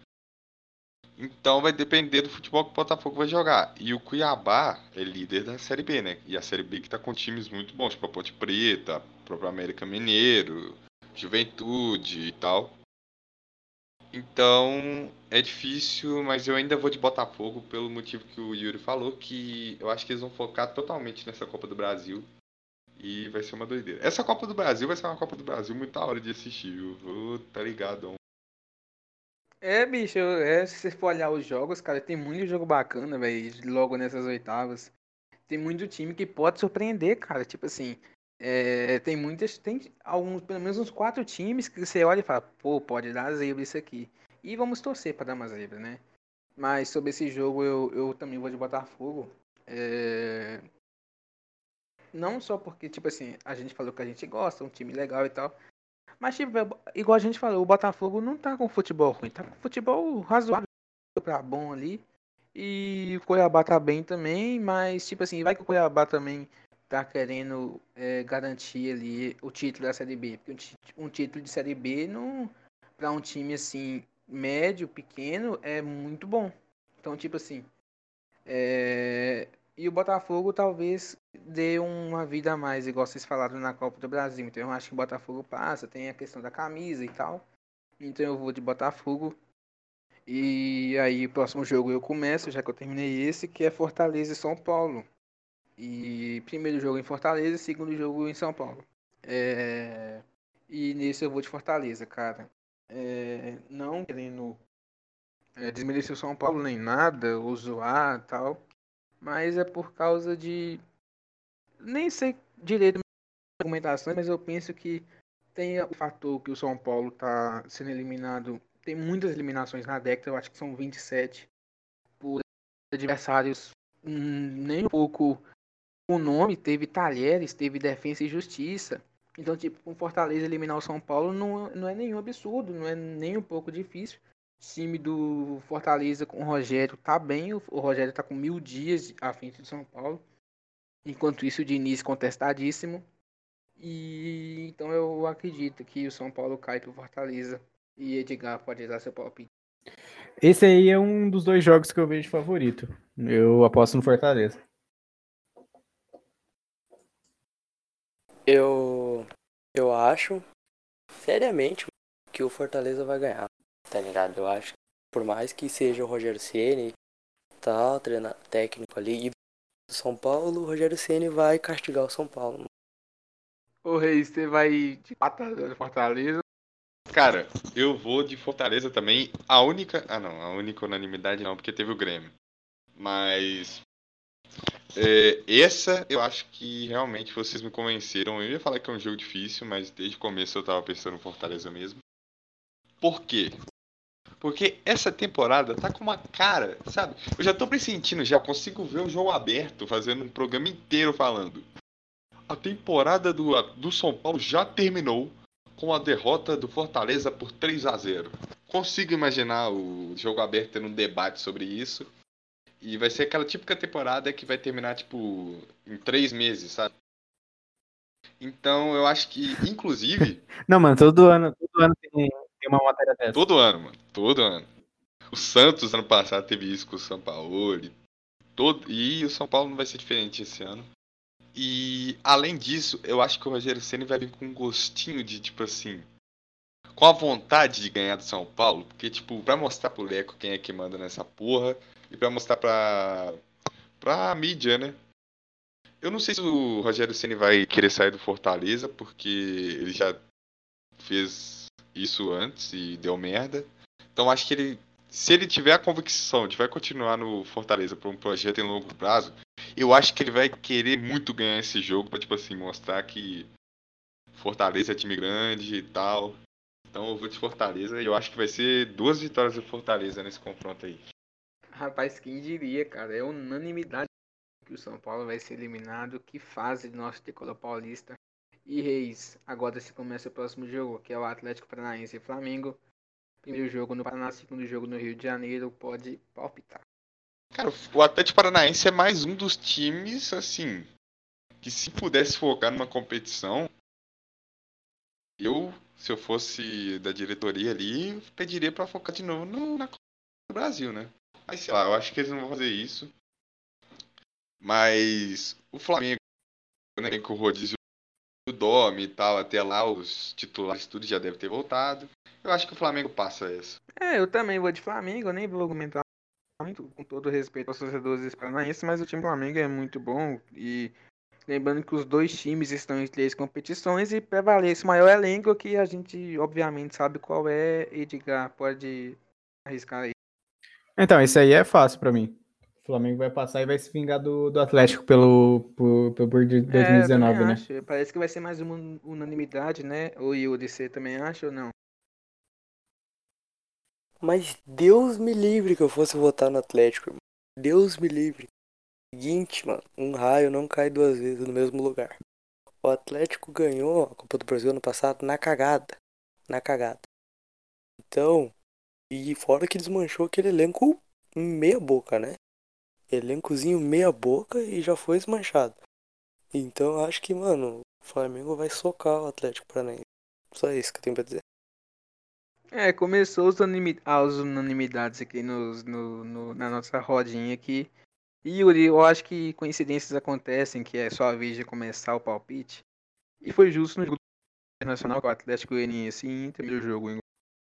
Então vai depender do futebol que o Botafogo vai jogar. E o Cuiabá é líder da Série B, né? E a Série B que tá com times muito bons, tipo a Ponte Preta, próprio América Mineiro, Juventude e tal. Então é difícil, mas eu ainda vou de Botafogo pelo motivo que o Yuri falou, que eu acho que eles vão focar totalmente nessa Copa do Brasil. E vai ser uma doideira. Essa Copa do Brasil vai ser uma Copa do Brasil muito da hora de assistir, viu? Vou tá ligado. É, bicho, é, se você for olhar os jogos, cara, tem muito jogo bacana, velho, logo nessas oitavas. Tem muito time que pode surpreender, cara. Tipo assim, é, tem muitas, tem alguns, pelo menos uns quatro times que você olha e fala, pô, pode dar zebra isso aqui. E vamos torcer para dar uma zebra, né? Mas sobre esse jogo eu, eu também vou de Botafogo. É... Não só porque, tipo assim, a gente falou que a gente gosta, um time legal e tal. Mas, tipo, é- igual a gente falou, o Botafogo não tá com futebol ruim, tá com futebol razoável pra bom ali. E o Cuiabá tá bem também, mas, tipo assim, vai que o Cuiabá também tá querendo é, garantir ali o título da Série B. Porque um, título de Série B, não, pra um time, assim, médio, pequeno, é muito bom. Então, tipo assim, é, e o Botafogo talvez dê uma vida a mais, igual vocês falaram na Copa do Brasil. Então eu acho que o Botafogo passa, tem a questão da camisa e tal. Então eu vou de Botafogo. E aí o próximo jogo eu começo, já que eu terminei esse, que é Fortaleza e São Paulo. E primeiro jogo em Fortaleza, segundo jogo em São Paulo. É, E nesse eu vou de Fortaleza, cara. É, Não querendo é, desmerecer o São Paulo nem nada, ou zoar tal. Mas é por causa de. Nem sei direito argumentações, mas eu penso que tem o fator que o São Paulo tá sendo eliminado. Tem muitas eliminações na década, eu acho que são 27 por adversários hum, nem um pouco o nome. Teve Talheres, teve Defensa e Justiça. Então, tipo, com Fortaleza eliminar o São Paulo não, não é nenhum absurdo, não é nem um pouco difícil. O time do Fortaleza com o Rogério tá bem, o o Rogério tá com mil dias à frente do São Paulo. Enquanto isso, o Diniz contestadíssimo. E então eu acredito que o São Paulo cai pro Fortaleza. E Edgar pode dar seu palpite. Esse aí é um dos dois jogos que eu vejo favorito. Eu aposto no Fortaleza. Eu. Eu acho, seriamente, que o Fortaleza vai ganhar. Tá ligado? Eu acho que por mais que seja o Rogério Ceni tal, treina, técnico ali, e do São Paulo, o Rogério Ceni vai castigar o São Paulo. Ô Reis, você vai de 4x0 Fortaleza. Cara, eu vou de Fortaleza também. A única. Ah, não, a única unanimidade não, porque teve o Grêmio. Mas. É, essa eu acho que realmente vocês me convenceram. Eu ia falar que é um jogo difícil, mas desde o começo eu tava pensando no Fortaleza mesmo. Por quê? Porque essa temporada tá com uma cara, sabe? Eu já tô pressentindo, já consigo ver o João Aberto fazendo um programa inteiro falando. A temporada do, do São Paulo já terminou com a derrota do Fortaleza por 3 a 0 Consigo imaginar o jogo aberto tendo um debate sobre isso. E vai ser aquela típica temporada que vai terminar, tipo, em três meses, sabe? Então eu acho que, inclusive, Não, mano, todo ano, todo ano tem, tem uma matéria dessa. todo ano, mano, todo ano. O Santos ano passado teve isso com o São Paulo. E, todo, e o São Paulo não vai ser diferente esse ano. E além disso, eu acho que o Rogério Ceni vai vir com um gostinho de tipo assim, com a vontade de ganhar do São Paulo, porque tipo, pra mostrar pro Leco quem é que manda nessa porra e pra mostrar pra pra mídia, né? Eu não sei se o Rogério Ceni vai querer sair do Fortaleza, porque ele já fez isso antes e deu merda. Então acho que ele se ele tiver a convicção de vai continuar no Fortaleza por um projeto em longo prazo, eu acho que ele vai querer muito ganhar esse jogo pra, tipo assim, mostrar que Fortaleza é time grande e tal. Então eu vou de Fortaleza e eu acho que vai ser duas vitórias do Fortaleza nesse confronto aí. Rapaz, quem diria, cara? É unanimidade que o São Paulo vai ser eliminado. Que fase do nosso tricolor paulista. E Reis, agora se começa o próximo jogo, que é o Atlético Paranaense e Flamengo. Primeiro jogo no Paraná, segundo jogo no Rio de Janeiro. Pode palpitar. Cara, o Atlético Paranaense é mais um dos times, assim, que se pudesse focar numa competição, eu, se eu fosse da diretoria ali, pediria pra focar de novo no, na Copa do Brasil, né? Mas sei lá, eu acho que eles não vão fazer isso. Mas o Flamengo, né, com o rodízio do Dome e tal, até lá os titulares tudo já deve ter voltado. Eu acho que o Flamengo passa essa. É, eu também vou de Flamengo, nem vou argumentar muito, com todo respeito aos torcedores paranaenses, mas o time do Flamengo é muito bom e lembrando que os dois times estão em três competições e prevalece o maior elenco que a gente obviamente sabe qual é. Edgar, pode arriscar aí. Então, esse aí é fácil pra mim. O Flamengo vai passar e vai se vingar do, do Atlético pelo, por, por de É, eu 2019, também né? acho. Parece que vai ser mais uma unanimidade, né? O Yuri, você também acha ou não? Mas Deus me livre que eu fosse votar no Atlético, irmão. Deus me livre. Seguinte, mano, um raio não cai duas vezes no mesmo lugar. O Atlético ganhou a Copa do Brasil ano passado na cagada. na cagada. Então, e fora que desmanchou aquele elenco meia boca, né? Elencozinho meia boca e já foi desmanchado. Então eu acho que, mano, o Flamengo vai socar o Atlético Paranaense. Só isso que eu tenho pra dizer. É, começou as unanimidades aqui nos, no, no- na nossa rodinha aqui. E Yuri, eu acho que coincidências acontecem, que é só a vez de começar o palpite. E foi justo no jogo internacional com o Atlético Goianiense em primeiro jogo em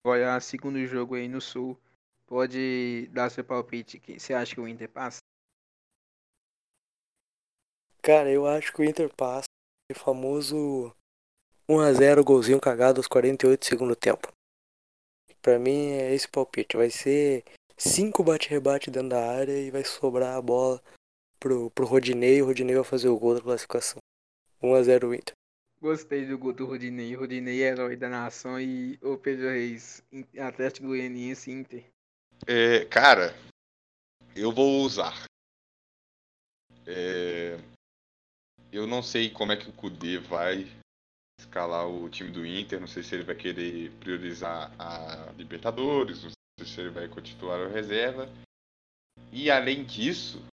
Goiás, segundo jogo aí no Sul. Pode dar seu palpite. Quem você acha que o Inter passa? Cara, eu acho que o Inter passa. O famoso 1x0 golzinho cagado aos 48 do segundo tempo. Pra mim é esse palpite. Vai ser 5 bate-rebate dentro da área e vai sobrar a bola pro, pro Rodinei. O Rodinei vai fazer o gol da classificação. 1x0 Inter. Gostei do gol do Rodinei. É herói da nação e o Pedro Reis, Atlético Goianiense Inter. É, cara, eu vou usar. É, eu não sei como é que o Kudê vai escalar o time do Inter. Não sei se ele vai querer priorizar a Libertadores, não sei se ele vai continuar a reserva. E além disso,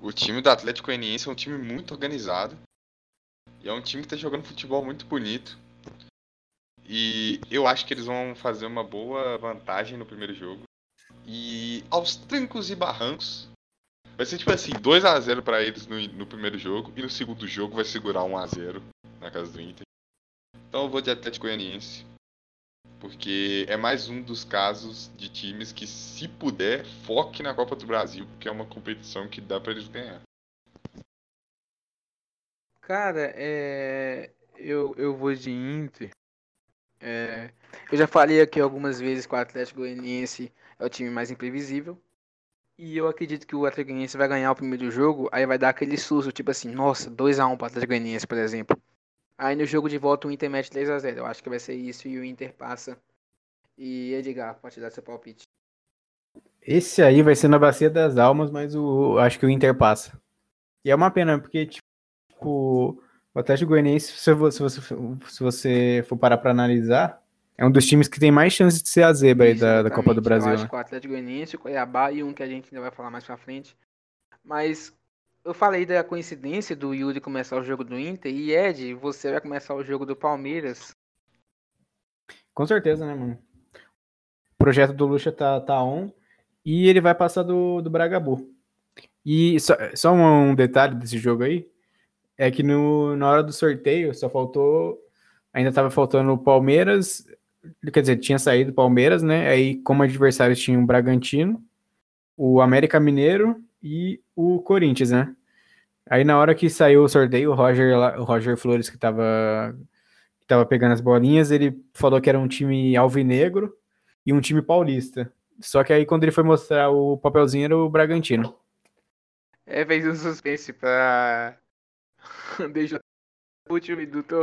o time do Atlético Goianiense é um time muito organizado. E é um time que está jogando futebol muito bonito. E eu acho que eles vão fazer uma boa vantagem no primeiro jogo. E aos trancos e barrancos. Vai ser tipo assim, 2x0 pra eles no, no primeiro jogo. E no segundo jogo vai segurar 1x0 na casa do Inter. Então eu vou de Atlético Goianiense. Porque é mais um dos casos de times que, se puder, foque na Copa do Brasil. Porque é uma competição que dá pra eles ganhar. Cara, é... eu, eu vou de Inter. É, Eu já falei aqui algumas vezes que o Atlético Goianiense é o time mais imprevisível. E eu acredito que o Atlético Goianiense vai ganhar o primeiro jogo, aí vai dar aquele susto, tipo assim, nossa, 2x1 pro Atlético Goianiense, por exemplo. Aí no jogo de volta o Inter mete 3x0. Eu acho que vai ser isso e o Inter passa. E Edgar, pode dar seu palpite. Esse aí vai ser na Bacia das Almas, mas o, acho que o Inter passa. E é uma pena, porque, tipo, o Atlético Goianiense, se você, se você, for parar pra analisar, é um dos times que tem mais chances de ser a zebra aí da, da Copa do. Brasil. Eu acho né? que o Atlético Goianiense, o Cuiabá e um que a gente ainda vai falar mais pra frente. Mas eu falei da coincidência do Yuri começar o jogo do Inter e Ed, você vai começar o jogo do Palmeiras. Com certeza, né, mano? O projeto do Lucha tá, tá on e ele vai passar do, do Bragabu. E só, só um, um detalhe desse jogo aí é que no, na hora do sorteio só faltou. Ainda tava faltando o Palmeiras. Quer dizer, tinha saído o Palmeiras, né? Aí, como adversários, tinha o Bragantino, o América Mineiro e o Corinthians, né? Aí na hora que saiu o sorteio, o Roger, o Roger Flores, que tava, que tava pegando as bolinhas, ele falou que era um time alvinegro e um time paulista. Só que aí quando ele foi mostrar o papelzinho era o Bragantino. É, fez um suspense pra. Deixa o último minuto.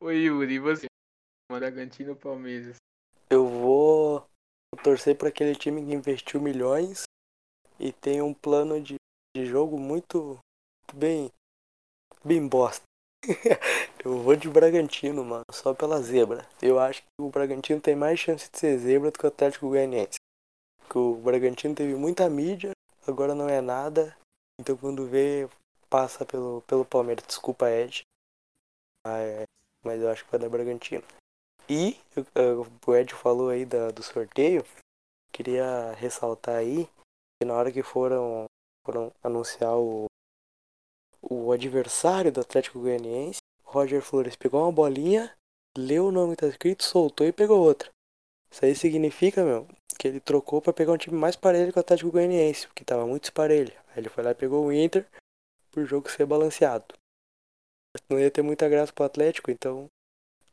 Ô Yuri, e você? Bragantino Palmeiras? Eu vou torcer para aquele time que investiu milhões e tem um plano de, de jogo muito bem bem bosta. Eu vou de Bragantino, mano, só pela zebra. Eu acho que o Bragantino tem mais chance de ser zebra do que o Atlético Goianiense. Porque o Bragantino teve muita mídia, agora não é nada. Então quando vê, passa pelo, pelo Palmeiras. Desculpa, Ed. Mas, mas eu acho que vai dar Bragantino. E uh, o Ed falou aí da, do sorteio. Queria ressaltar aí que na hora que foram, foram anunciar o, o adversário do Atlético Goianiense, Roger Flores pegou uma bolinha, leu o nome que tá escrito, soltou e pegou outra. Isso aí significa, meu, que ele trocou pra pegar um time mais parelho que o Atlético Goianiense, porque tava muito esparelho. Aí ele foi lá e pegou o Inter por jogo ser balanceado. Não ia ter muita graça pro Atlético, então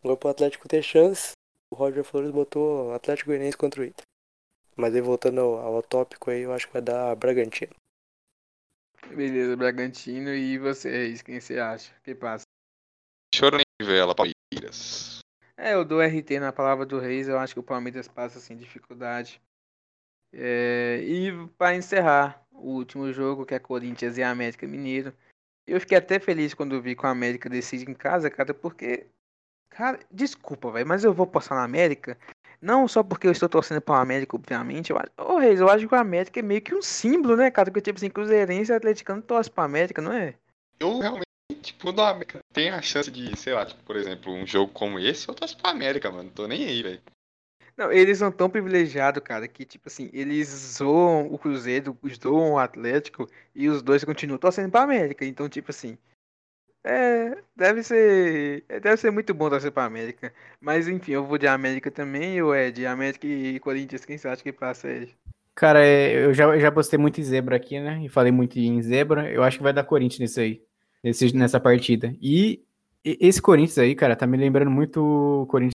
agora pro Atlético ter chance, o Roger Flores botou Atlético Goianiense contra o Inter. Mas aí voltando ao, ao tópico aí, eu acho que vai dar Bragantino. Beleza, Bragantino e você, Reis, quem você acha? Que passa? Chorando em vela, Palmeiras. É, eu dou RT na palavra do Reis, eu acho que o Palmeiras passa sem dificuldade. É, e para encerrar, o último jogo, que é Corinthians e América Mineiro. Eu fiquei até feliz quando vi que o América decide em casa, cara, porque, Cara, desculpa, velho, mas eu vou postar na América. Não só porque eu estou torcendo para o América, obviamente. Eu acho, Reis, eu acho que o América é meio que um símbolo, né, cara? Porque, tipo assim, Cruzeirense e Atleticano torce para América, não é? Eu realmente, tipo, do América tem a chance de, sei lá, tipo, por exemplo, um jogo como esse, eu torço pra América, mano. Não tô nem aí, velho. Não, eles são tão privilegiados, cara, que, tipo assim, eles zoam o Cruzeiro, zoam o Atlético e os dois continuam torcendo pra América. Então, tipo assim, é, deve ser, é, deve ser muito bom torcer pra América. Mas, enfim, eu vou de América também, ou é de América e Corinthians, quem você acha que passa aí? Cara, é, eu já, eu já postei muito em zebra aqui, né? E falei muito em zebra. Eu acho que vai dar Corinthians nisso aí, nesse, nessa partida. E- esse Corinthians aí, cara, tá me lembrando muito o Corinthians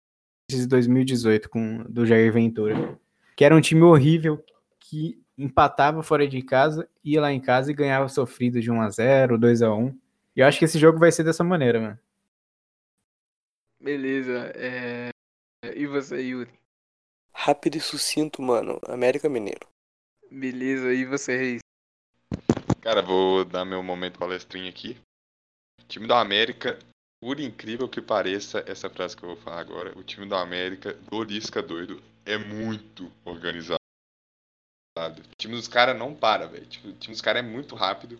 de 2018 com do Jair Ventura, que era um time horrível que empatava fora de casa, ia lá em casa e ganhava sofrido de 1 a 0, 2 a 1. E eu acho que esse jogo vai ser dessa maneira, mano. Beleza, é... E você, Yuri? Rápido e sucinto, mano. América Mineiro. Beleza, e você, Reis? Cara, vou dar meu momento palestrinha aqui. O time da América, por incrível que pareça, essa frase que eu vou falar agora, o time da América, do Lisca doido, é muito organizado. O time dos caras não para, velho. Tipo, o time dos caras é muito rápido.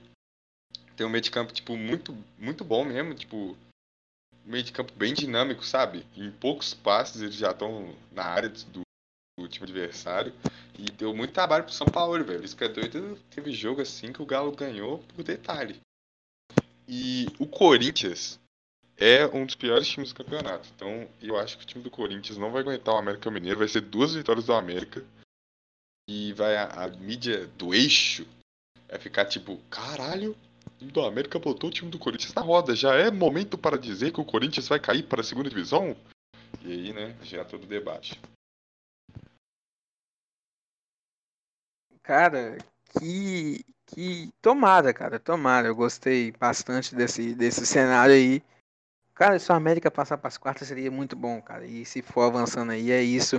Tem um meio de campo, tipo, muito, muito bom mesmo. Tipo, um meio de campo bem dinâmico, sabe? Em poucos passes eles já estão na área do, do time adversário. E deu muito trabalho pro São Paulo, velho. Isso que doido, teve jogo assim que o Galo ganhou por detalhe. E o Corinthians é um dos piores times do campeonato. Então, eu acho que o time do Corinthians não vai aguentar o América Mineiro. Vai ser duas vitórias do América. E vai a, a mídia do eixo vai ficar tipo, caralho, o time do América botou o time do Corinthians na roda. Já é momento para dizer que o Corinthians vai cair para a segunda divisão? E aí, né, já todo debate. Cara, que, que tomara, cara, tomara. Eu gostei bastante desse, desse cenário aí. Cara, se o América passar para as quartas seria muito bom, cara. E se for avançando aí, é isso.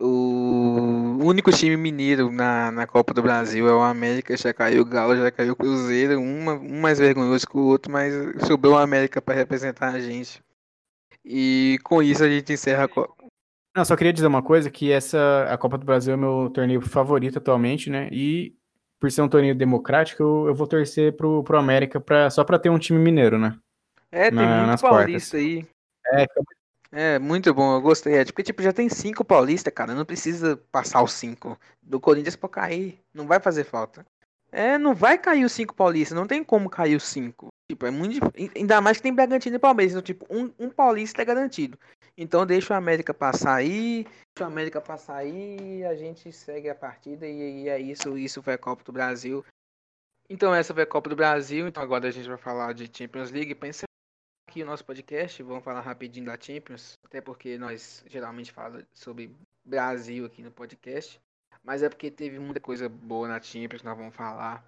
O único time mineiro na, na Copa do Brasil é o América. Já caiu o Galo, já caiu o Cruzeiro. Uma, um mais vergonhoso que o outro, mas sobrou o América para representar a gente. E com isso a gente encerra a Copa. Não, só queria dizer uma coisa, que essa a Copa do Brasil é meu torneio favorito atualmente, né? E por ser um torneio democrático, eu, eu vou torcer pro, pro América pra, só pra ter um time mineiro, né? É, tem Na- muito paulista aí. É, É, muito bom, eu gostei. É, porque, tipo, já tem cinco paulistas, cara. Não precisa passar os cinco. Do Corinthians pra cair. Não vai fazer falta. É, não vai cair os cinco paulistas. Não tem como cair os cinco. Tipo, é muito difícil. Ainda mais que tem Bragantino e Palmeiras. Então, tipo, um, um paulista é garantido. Então, deixa o América passar aí. Deixa o América passar aí. A gente segue a partida. E, e é isso. Isso foi a Copa do Brasil. Então, essa foi a Copa do Brasil. Então, agora a gente vai falar de Champions League. Pra encerrar aqui o nosso podcast, vamos falar rapidinho da Champions, até porque nós geralmente falamos sobre Brasil aqui no podcast, mas é porque teve muita coisa boa na Champions, nós vamos falar.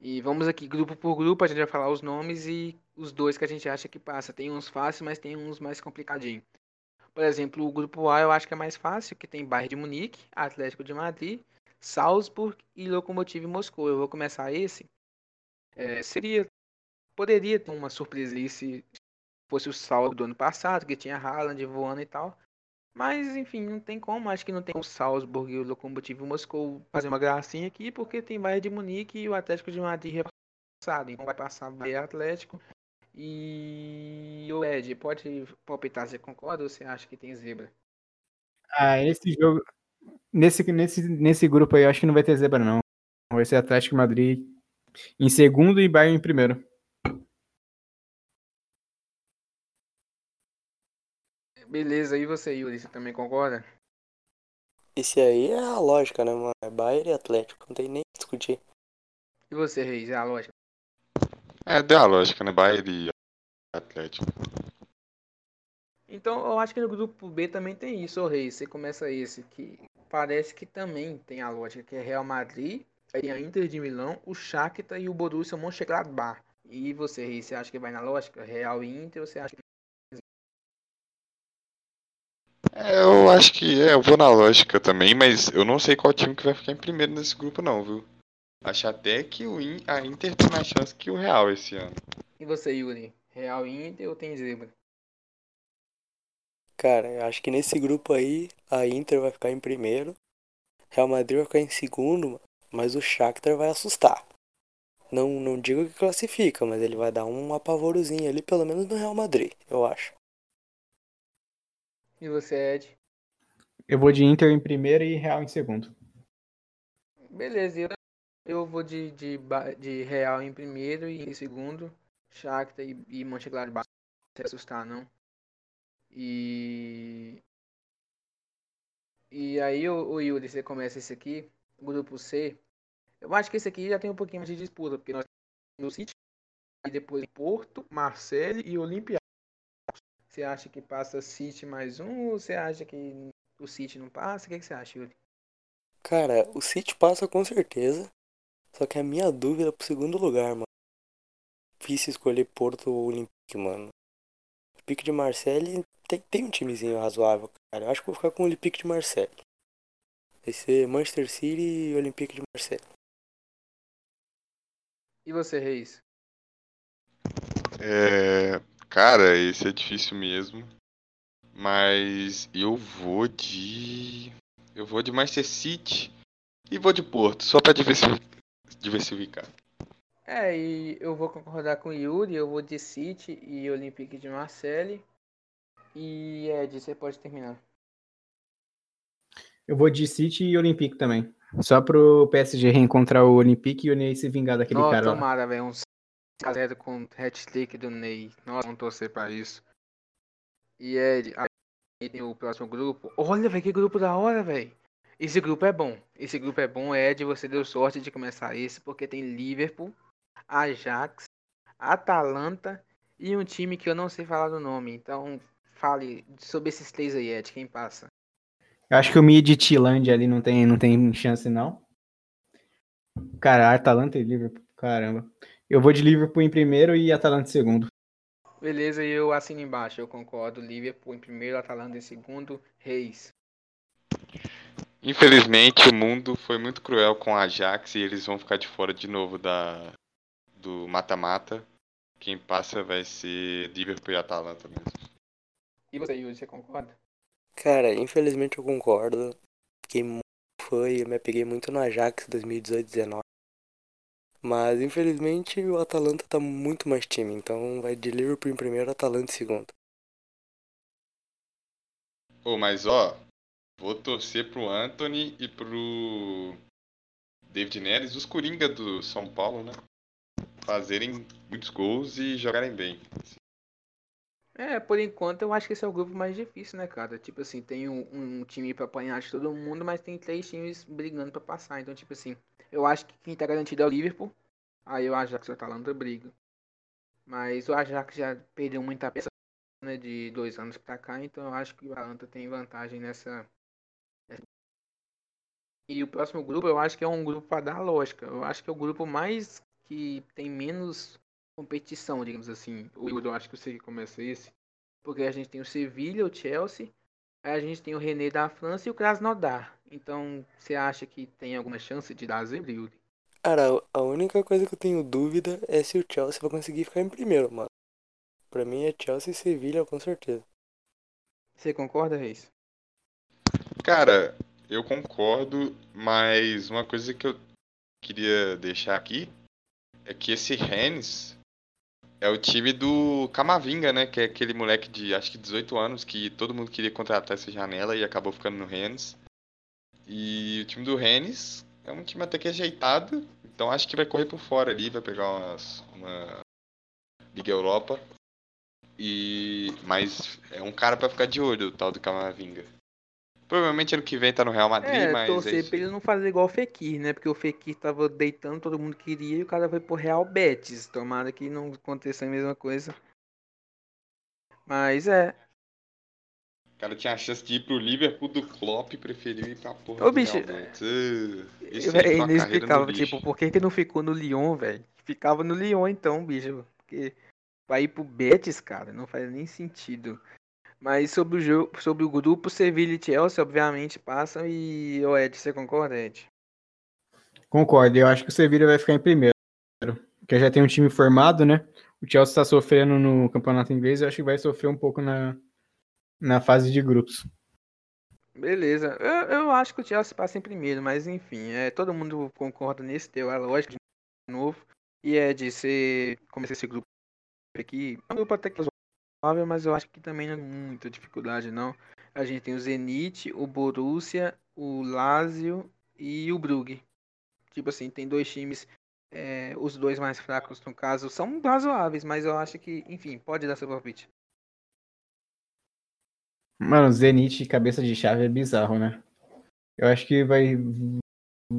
E vamos aqui grupo por grupo, a gente vai falar os nomes e os dois que a gente acha que passa. Tem uns fáceis, mas tem uns mais complicadinhos. Por exemplo, o grupo A eu acho que é mais fácil, que tem Bayern de Munique, Atlético de Madrid, Salzburg e Lokomotiv Moscou. Eu vou começar esse. É, seria poderia ter uma surpresa aí se fosse o saldo do ano passado, que tinha Haaland voando e tal. Mas, enfim, não tem como. Acho que não tem o Salzburg e o Lokomotiv Moscou fazer uma gracinha aqui, porque tem Bayern de Munique e o Atlético de Madrid repassado. Então vai passar Bayern Atlético. E o Ed, pode palpitar, você concorda ou você acha que tem zebra? Ah, esse jogo. Nesse, nesse, nesse grupo aí, eu acho que não vai ter zebra, não. Vai ser Atlético de Madrid em segundo e Bayern em primeiro. Beleza, e você, Yuri, você também concorda? Esse aí é a lógica, né, mano? É Bayern e Atlético. Não tem nem o que discutir. E você, Reis, é a lógica? É, deu a lógica, né? Bayern e Atlético. Então, eu acho que no grupo B também tem isso, ô Reis. Você começa esse, que parece que também tem a lógica, que é Real Madrid, aí a Inter de Milão, o Shakhtar e o Borussia Mönchengladbach. E você, Reis, você acha que vai na lógica? Real e Inter, ou você acha que... É, eu acho que é, eu vou na lógica também, mas eu não sei qual time que vai ficar em primeiro nesse grupo não, viu? Acho até que o In- a Inter tem mais chance que o Real esse ano. E você, Yuri? Real Inter ou tem zebra? Cara, eu acho que nesse grupo aí, a Inter vai ficar em primeiro, Real Madrid vai ficar em segundo, mas o Shakhtar vai assustar. Não, não digo que classifica, mas ele vai dar um apavorozinho ali, pelo menos no Real Madrid, eu acho. E você, Ed? Eu vou de Inter em primeiro e Real em segundo. Beleza, eu, eu vou de, de, de Real em primeiro e em segundo. Shakhtar e, e Mönchengladbach. Não se assustar, não. E... E aí, o, o Yuri, você começa esse aqui, grupo C. Eu acho que esse aqui já tem um pouquinho mais de disputa, porque nós temos o City, e depois Porto, Marseille e Olympiacos. Você acha que passa City mais um ou você acha que o City não passa? O que, que você acha, Yuri? Cara, o City passa com certeza. Só que a minha dúvida é pro segundo lugar, mano. Difícil escolher Porto ou Olympique, mano. Olympique de Marseille tem, tem um timezinho razoável, cara. Eu acho que vou ficar com o Olympique de Marseille. Vai ser Manchester City e Olympique de Marseille. E você, Reis? É, cara, esse é difícil mesmo. Mas eu vou de. Eu vou de Manchester City e vou de Porto, só pra diversifi- diversificar. É, e eu vou concordar com o Yuri, eu vou de City e Olympique de Marseille. E Ed, você pode terminar. Eu vou de City e Olympique também. Só pro PSG reencontrar o Olympique e o Ney se vingar daquele Nossa, cara lá. tomara, velho. Um 5x0 com hat-trick do Ney. Nossa, vamos torcer pra isso. E Ed, aí tem o próximo grupo. Olha, velho, que grupo da hora, velho. Esse grupo é bom. Esse grupo é bom, Ed. Você deu sorte de começar esse, porque tem Liverpool, Ajax, Atalanta e um time que eu não sei falar do nome. Então, fale sobre esses três aí, Ed. Quem passa? Eu acho que o Mid Tilândia ali não tem, não tem chance, não. Cara, Atalanta e Liverpool, caramba. Eu vou de Liverpool em primeiro e Atalanta em segundo. Beleza, e eu assino embaixo. Eu concordo. Liverpool em primeiro, Atalanta em segundo, Reis. Infelizmente, o mundo foi muito cruel com a Ajax e eles vão ficar de fora de novo da do mata-mata. Quem passa vai ser Liverpool e Atalanta mesmo. E você, Yuri, você concorda? Cara, infelizmente eu concordo. Fiquei muito fã e eu me apeguei muito no Ajax 2018-19. Mas infelizmente o Atalanta tá muito mais time, então vai de Liverpool em primeiro, Atalanta em segundo. Ô, mas ó, vou torcer pro Anthony e pro David Neres, os Coringa do São Paulo, né? Fazerem muitos gols e jogarem bem. É, por enquanto eu acho que esse é o grupo mais difícil, né, cara? Tipo assim, tem um, um time pra apanhar de todo mundo, mas tem três times brigando pra passar. Então, tipo assim, eu acho que quem tá garantido é o Liverpool. Aí o Ajax e o Atalanta brigam. Mas o Ajax já perdeu muita peça, né, de dois anos pra cá. Então eu acho que o Atalanta tem vantagem nessa. E o próximo grupo eu acho que é um grupo pra dar lógica. Eu acho que é o grupo mais que tem menos competição, digamos assim. O eu acho que você começa esse. Porque a gente tem o Sevilha, o Chelsea, aí a gente tem o René da França e o Krasnodar. Então, você acha que tem alguma chance de dar zebra, Yuri? Cara, a única coisa que eu tenho dúvida é se o Chelsea vai conseguir ficar em primeiro, mano. Pra mim é Chelsea e Sevilha, com certeza. Você concorda, Reis? Cara, eu concordo, mas uma coisa que eu queria deixar aqui é que esse Rennes é o time do Camavinga, né? Que é aquele moleque de acho que 18 anos que todo mundo queria contratar essa janela e acabou ficando no Rennes. E o time do Rennes é um time até que ajeitado, então acho que vai correr por fora ali, vai pegar umas, uma Liga Europa. E mas é um cara pra ficar de olho, o tal do Camavinga. Provavelmente ano que vem tá no Real Madrid, É, mas é torcer isso pra ele não fazer igual o Fekir, né? Porque o Fekir tava deitando, todo mundo queria, e o cara foi pro Real Betis. Tomara que não aconteça a mesma coisa. Mas é. O cara tinha a chance de ir pro Liverpool do Klopp e preferiu ir pra porra Ô, do bicho, uma carreira inexplicável, tipo, por que que não ficou no Lyon, velho? Ficava no Lyon então, bicho. Porque vai ir pro Betis, cara, não faz nem sentido. Mas sobre o jogo, sobre o grupo, Sevilla e Chelsea, obviamente, passam e o Ed, você concorda, Ed? Concordo, eu acho que o Sevilla vai ficar em primeiro. Porque já tem um time formado, né? O Chelsea está sofrendo no campeonato inglês, eu acho que vai sofrer um pouco na, na fase de grupos. Beleza. Eu, eu acho que o Chelsea passa em primeiro, mas enfim, é, todo mundo concorda nesse teu, a lógica de novo. E é de ser. Começar esse grupo aqui. É um grupo até que razoável, mas eu acho que também não é muita dificuldade, não. A gente tem o Zenit, o Borussia, o Lazio e o Brugge. Tipo assim, tem dois times, é, os dois mais fracos no caso, são razoáveis, mas eu acho que, enfim, pode dar seu palpite. Mano, Zenit cabeça de chave é bizarro, né? Eu acho que vai.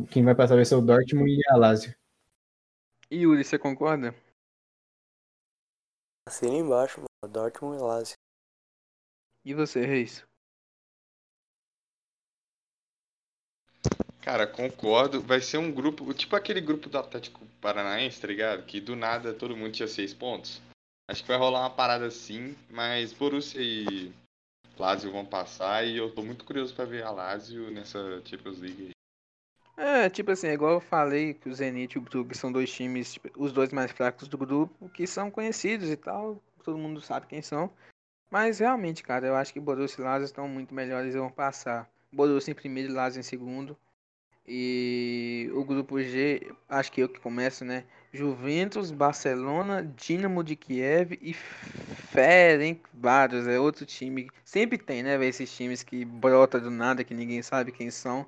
Quem vai passar vai ser o Dortmund e a Lazio. E Yuri, você concorda? Assina embaixo, mano. Dortmund e Lazio. E você, Reis? Cara, concordo. Vai ser um grupo, tipo aquele grupo do Atlético Paranaense, tá ligado? Que do nada todo mundo tinha seis pontos. Acho que vai rolar uma parada assim, mas Borussia e Lazio vão passar e eu tô muito curioso pra ver a Lazio nessa Champions League. É, tipo assim, é igual eu falei que o Zenit e o Brugge são dois times, tipo, os dois mais fracos do grupo, que são conhecidos e tal, todo mundo sabe quem são. Mas realmente, cara, eu acho que Borussia e Lazio estão muito melhores e vão passar. Borussia em primeiro e Lazio em segundo. E o grupo G, acho que eu que começo, né? Juventus, Barcelona, Dinamo de Kiev e Ferencváros. É outro time. Sempre tem, né? Esses times que brota do nada, que ninguém sabe quem são.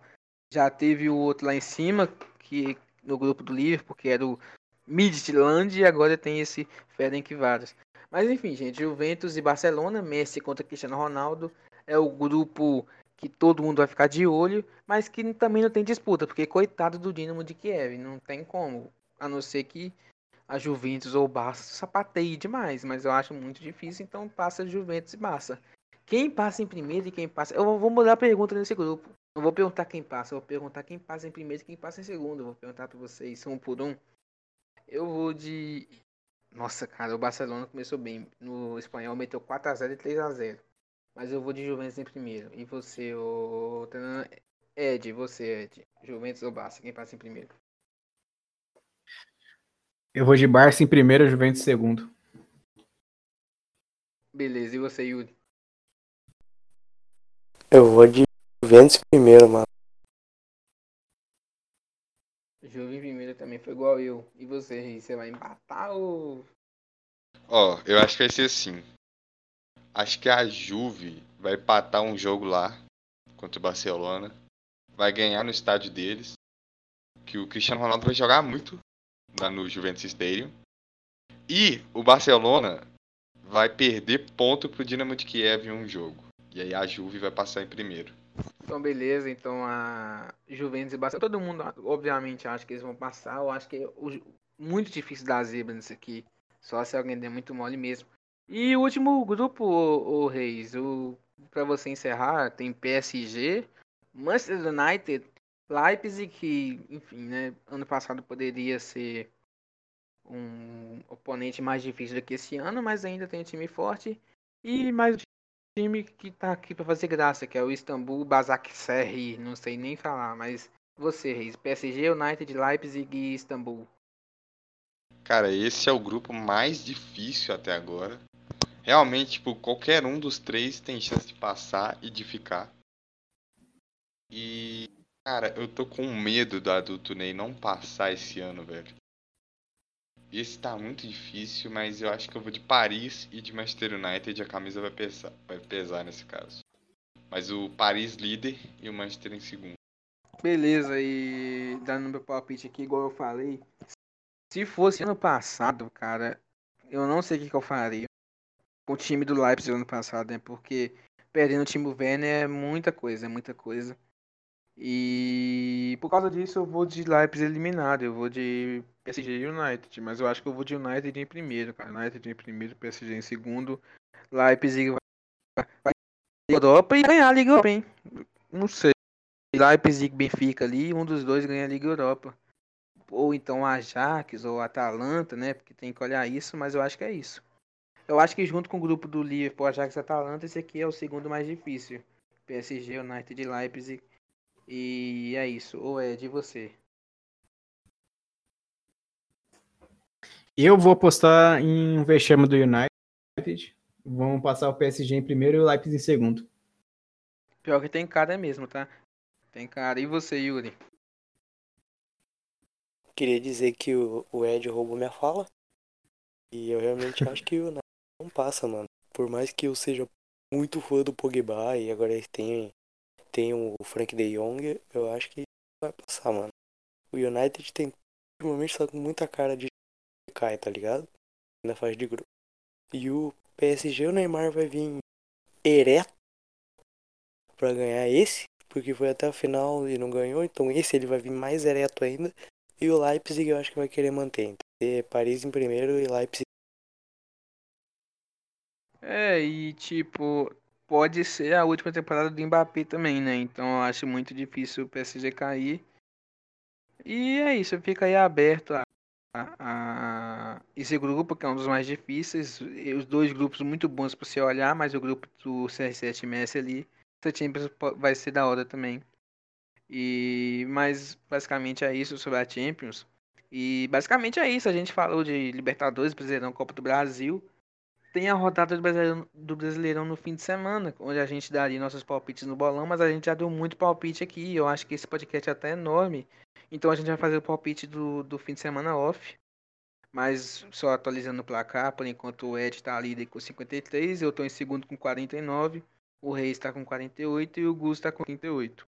Já teve o outro lá em cima, que no grupo do Liverpool, que era o Midland, e agora tem esse Ferencváros. Mas enfim, gente, Juventus e Barcelona, Messi contra Cristiano Ronaldo. É o grupo que todo mundo vai ficar de olho, mas que também não tem disputa, porque coitado do Dinamo de Kiev, não tem como, a não ser que a Juventus ou o Barça sapateie demais, mas eu acho muito difícil, então passa Juventus e Barça. Quem passa em primeiro e quem passa. Eu vou mudar a pergunta nesse grupo. Não vou perguntar quem passa, eu vou perguntar quem passa em primeiro e quem passa em segundo. Eu vou perguntar para vocês, um por um. Eu vou de. Nossa, cara, o Barcelona começou bem. No espanhol meteu 4x0 e 3x0. Mas eu vou de Juventus em primeiro. E você, o Ed, você, Ed. Juventus ou Barça? Quem passa em primeiro? Eu vou de Barça em primeiro, Juventus em segundo. Beleza, e você, Yuri? Eu vou de Juventus em primeiro, mano. Juve em primeiro também foi igual eu. E você, Você vai empatar ou. Ó, oh, eu acho que vai ser assim. Acho que a Juve vai empatar um jogo lá contra o Barcelona. Vai ganhar no estádio deles. Que o Cristiano Ronaldo vai jogar muito lá no Juventus Stadium. E o Barcelona vai perder ponto pro Dinamo de Kiev em um jogo. E aí a Juve vai passar em primeiro. Então, beleza. Então, a Juventus e Barcelona. Todo mundo, obviamente, acha que eles vão passar. Eu acho que é muito difícil dar zebra nisso aqui. Só se alguém der muito mole mesmo. E o último grupo, o, o Reis, o, para você encerrar, tem PSG, Manchester United, Leipzig, que, enfim, né, ano passado poderia ser um oponente mais difícil do que esse ano, mas ainda tem um time forte. E mais time que tá aqui para fazer graça, que é o Istambul Basaksehir, não sei nem falar, mas você, Reis, PSG, United, Leipzig e Istambul. Cara, esse é o grupo mais difícil até agora. Realmente, tipo, qualquer um dos três tem chance de passar e de ficar. E, cara, eu tô com medo da do Tunei não passar esse ano, velho. Esse tá muito difícil, mas eu acho que eu vou de Paris e de Manchester United. A camisa vai pesar, vai pesar nesse caso. Mas o Paris líder e o Manchester em segundo. Beleza, e dando meu palpite aqui, igual eu falei. Se fosse ano passado, cara, eu não sei o que, que eu faria o time do Leipzig ano passado, né? Porque perdendo o time do Werner é muita coisa, é muita coisa. E por causa disso eu vou de Leipzig eliminado, eu vou de PSG United, mas eu acho que eu vou de United em primeiro, cara. United em primeiro, PSG em segundo. Leipzig vai, vai Europa e ganhar a Liga Europa, hein? Não sei. Leipzig Benfica ali, um dos dois ganha a Liga Europa. Ou então Ajax ou Atalanta, né? Porque tem que olhar isso, mas eu acho que é isso. Eu acho que junto com o grupo do Liverpool, Ajax e Atalanta, esse aqui é o segundo mais difícil. PSG, United e Leipzig. E é isso. Ou é de você? Eu vou apostar em um vexame do United. vão passar o PSG em primeiro e o Leipzig em segundo. Pior que tem cara mesmo, tá? Tem cara. E você, Yuri? Queria dizer que o, o Ed roubou minha fala. E eu realmente acho que o United não passa, mano. Por mais que eu seja muito fã do Pogba e agora eles têm, têm o Frank de Jong, eu acho que vai passar, mano. O United tem, ultimamente, tá com muita cara de cai, tá ligado? Na fase de grupo. E o PSG, o Neymar vai vir ereto pra ganhar esse, porque foi até o final e não ganhou, então esse ele vai vir mais ereto ainda. E o Leipzig eu acho que vai querer manter. Então, ter Paris em primeiro e Leipzig. É, e tipo, pode ser a última temporada do Mbappé também, né? Então eu acho muito difícil o PSG cair. E é isso, fica aí aberto a, a, esse grupo, que é um dos mais difíceis. Os dois grupos muito bons para você olhar, mas o grupo do CR7 Messi ali, essa Champions vai ser da hora também. E mas basicamente é isso sobre a Champions. E basicamente é isso, a gente falou de Libertadores, Brasileirão, Copa do Brasil. Tem a rodada do Brasileirão, do Brasileirão no fim de semana, onde a gente daria nossos palpites no bolão, mas a gente já deu muito palpite aqui. Eu acho que esse podcast é até enorme. Então a gente vai fazer o palpite do, do fim de semana off. Mas só atualizando o placar, por enquanto o Ed está líder com 53, eu estou em segundo com 49, o Reis está com 48 e o Gus está com 38.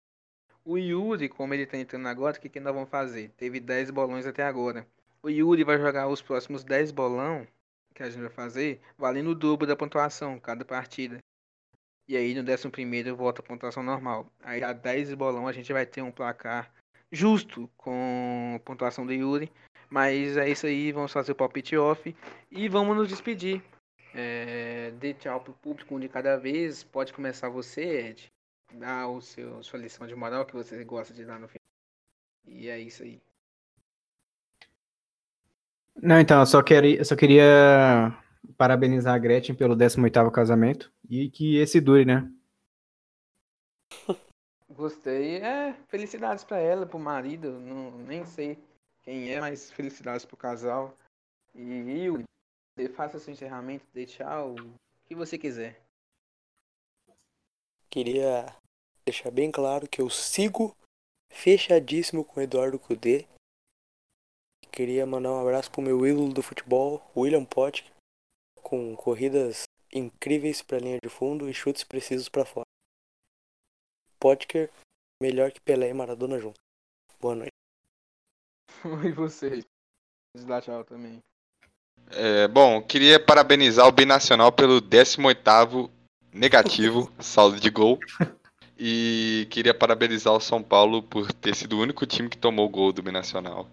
O Yuri, como ele está entrando agora, o que, que nós vamos fazer? Teve 10 bolões até agora. O Yuri vai jogar os próximos 10 bolão que a gente vai fazer, valendo o dobro da pontuação cada partida. E aí no 11 primeiro volta a pontuação normal. Aí a 10 bolão a gente vai ter um placar justo com a pontuação do Yuri. Mas é isso aí, vamos fazer o palpite off e vamos nos despedir. É, dê tchau pro público um de cada vez. Pode começar você, Ed. Dá o seu, sua lição de moral que você gosta de dar no fim. E é isso aí. Não, então, eu só queria, eu só queria parabenizar a Gretchen pelo 18º casamento e que esse dure, né? Gostei. É, felicidades pra ela, pro marido. Não, nem sei quem é, mas felicidades pro casal. E Yuri, você faça seu encerramento, dê tchau, o que você quiser. Queria deixar bem claro que eu sigo fechadíssimo com o Eduardo Cudê. Queria mandar um abraço pro meu ídolo do futebol, William Potker, com corridas incríveis pra linha de fundo e chutes precisos pra fora. Potker, melhor que Pelé e Maradona junto. Boa noite. E você? Dá tchau também. É, bom, queria parabenizar o Binacional pelo 18º negativo saldo de gol. E queria parabenizar o São Paulo por ter sido o único time que tomou gol do Binacional.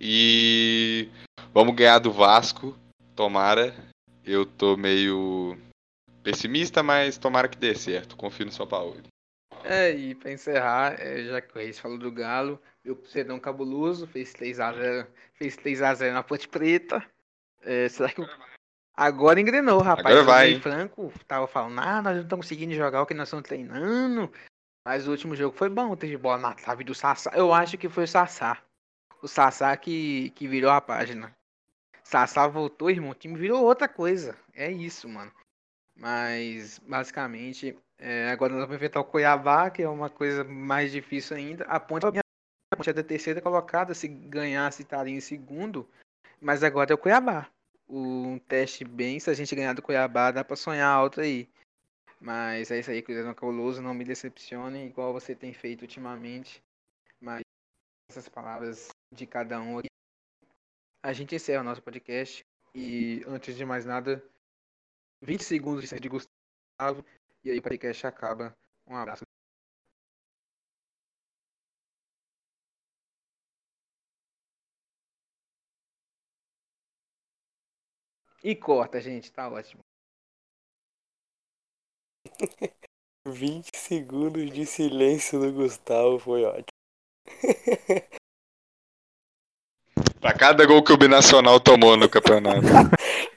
E vamos ganhar do Vasco, tomara. Eu tô meio pessimista, mas tomara que dê certo. Confio no São Paulo. É, e pra encerrar, é, já que o Reis falou do Galo, meu Cedão cabuloso, fez 3x0 fez 3x0 na Ponte Preta. É, será que o- agora engrenou, rapaz? Agora O vai, hein? Franco tava falando, ah, nós não estamos conseguindo jogar o que nós estamos treinando. Mas o último jogo foi bom, teve bola na trave do Sassá. Eu acho que foi o Sassá. O Sassá que, que virou a página. Sassá voltou, irmão, o time virou outra coisa. É isso, mano. Mas, basicamente, é, agora nós vamos enfrentar o Cuiabá, que é uma coisa mais difícil ainda. A ponte, a ponte é da terceira colocada, se ganhasse estaria em segundo. Mas agora é o Cuiabá. Um teste bem, se a gente ganhar do Cuiabá, dá pra sonhar alto aí. Mas é isso aí, Cruzeiro Cabuloso, não me decepcione, igual você tem feito ultimamente. Mas essas palavras de cada um aqui. A gente encerra o nosso podcast. E antes de mais nada, 20 segundos de Gustavo. E aí o podcast acaba. Um abraço. E corta, gente, tá ótimo. 20 segundos de silêncio do Gustavo foi ótimo. Pra cada gol que o Binacional tomou no campeonato.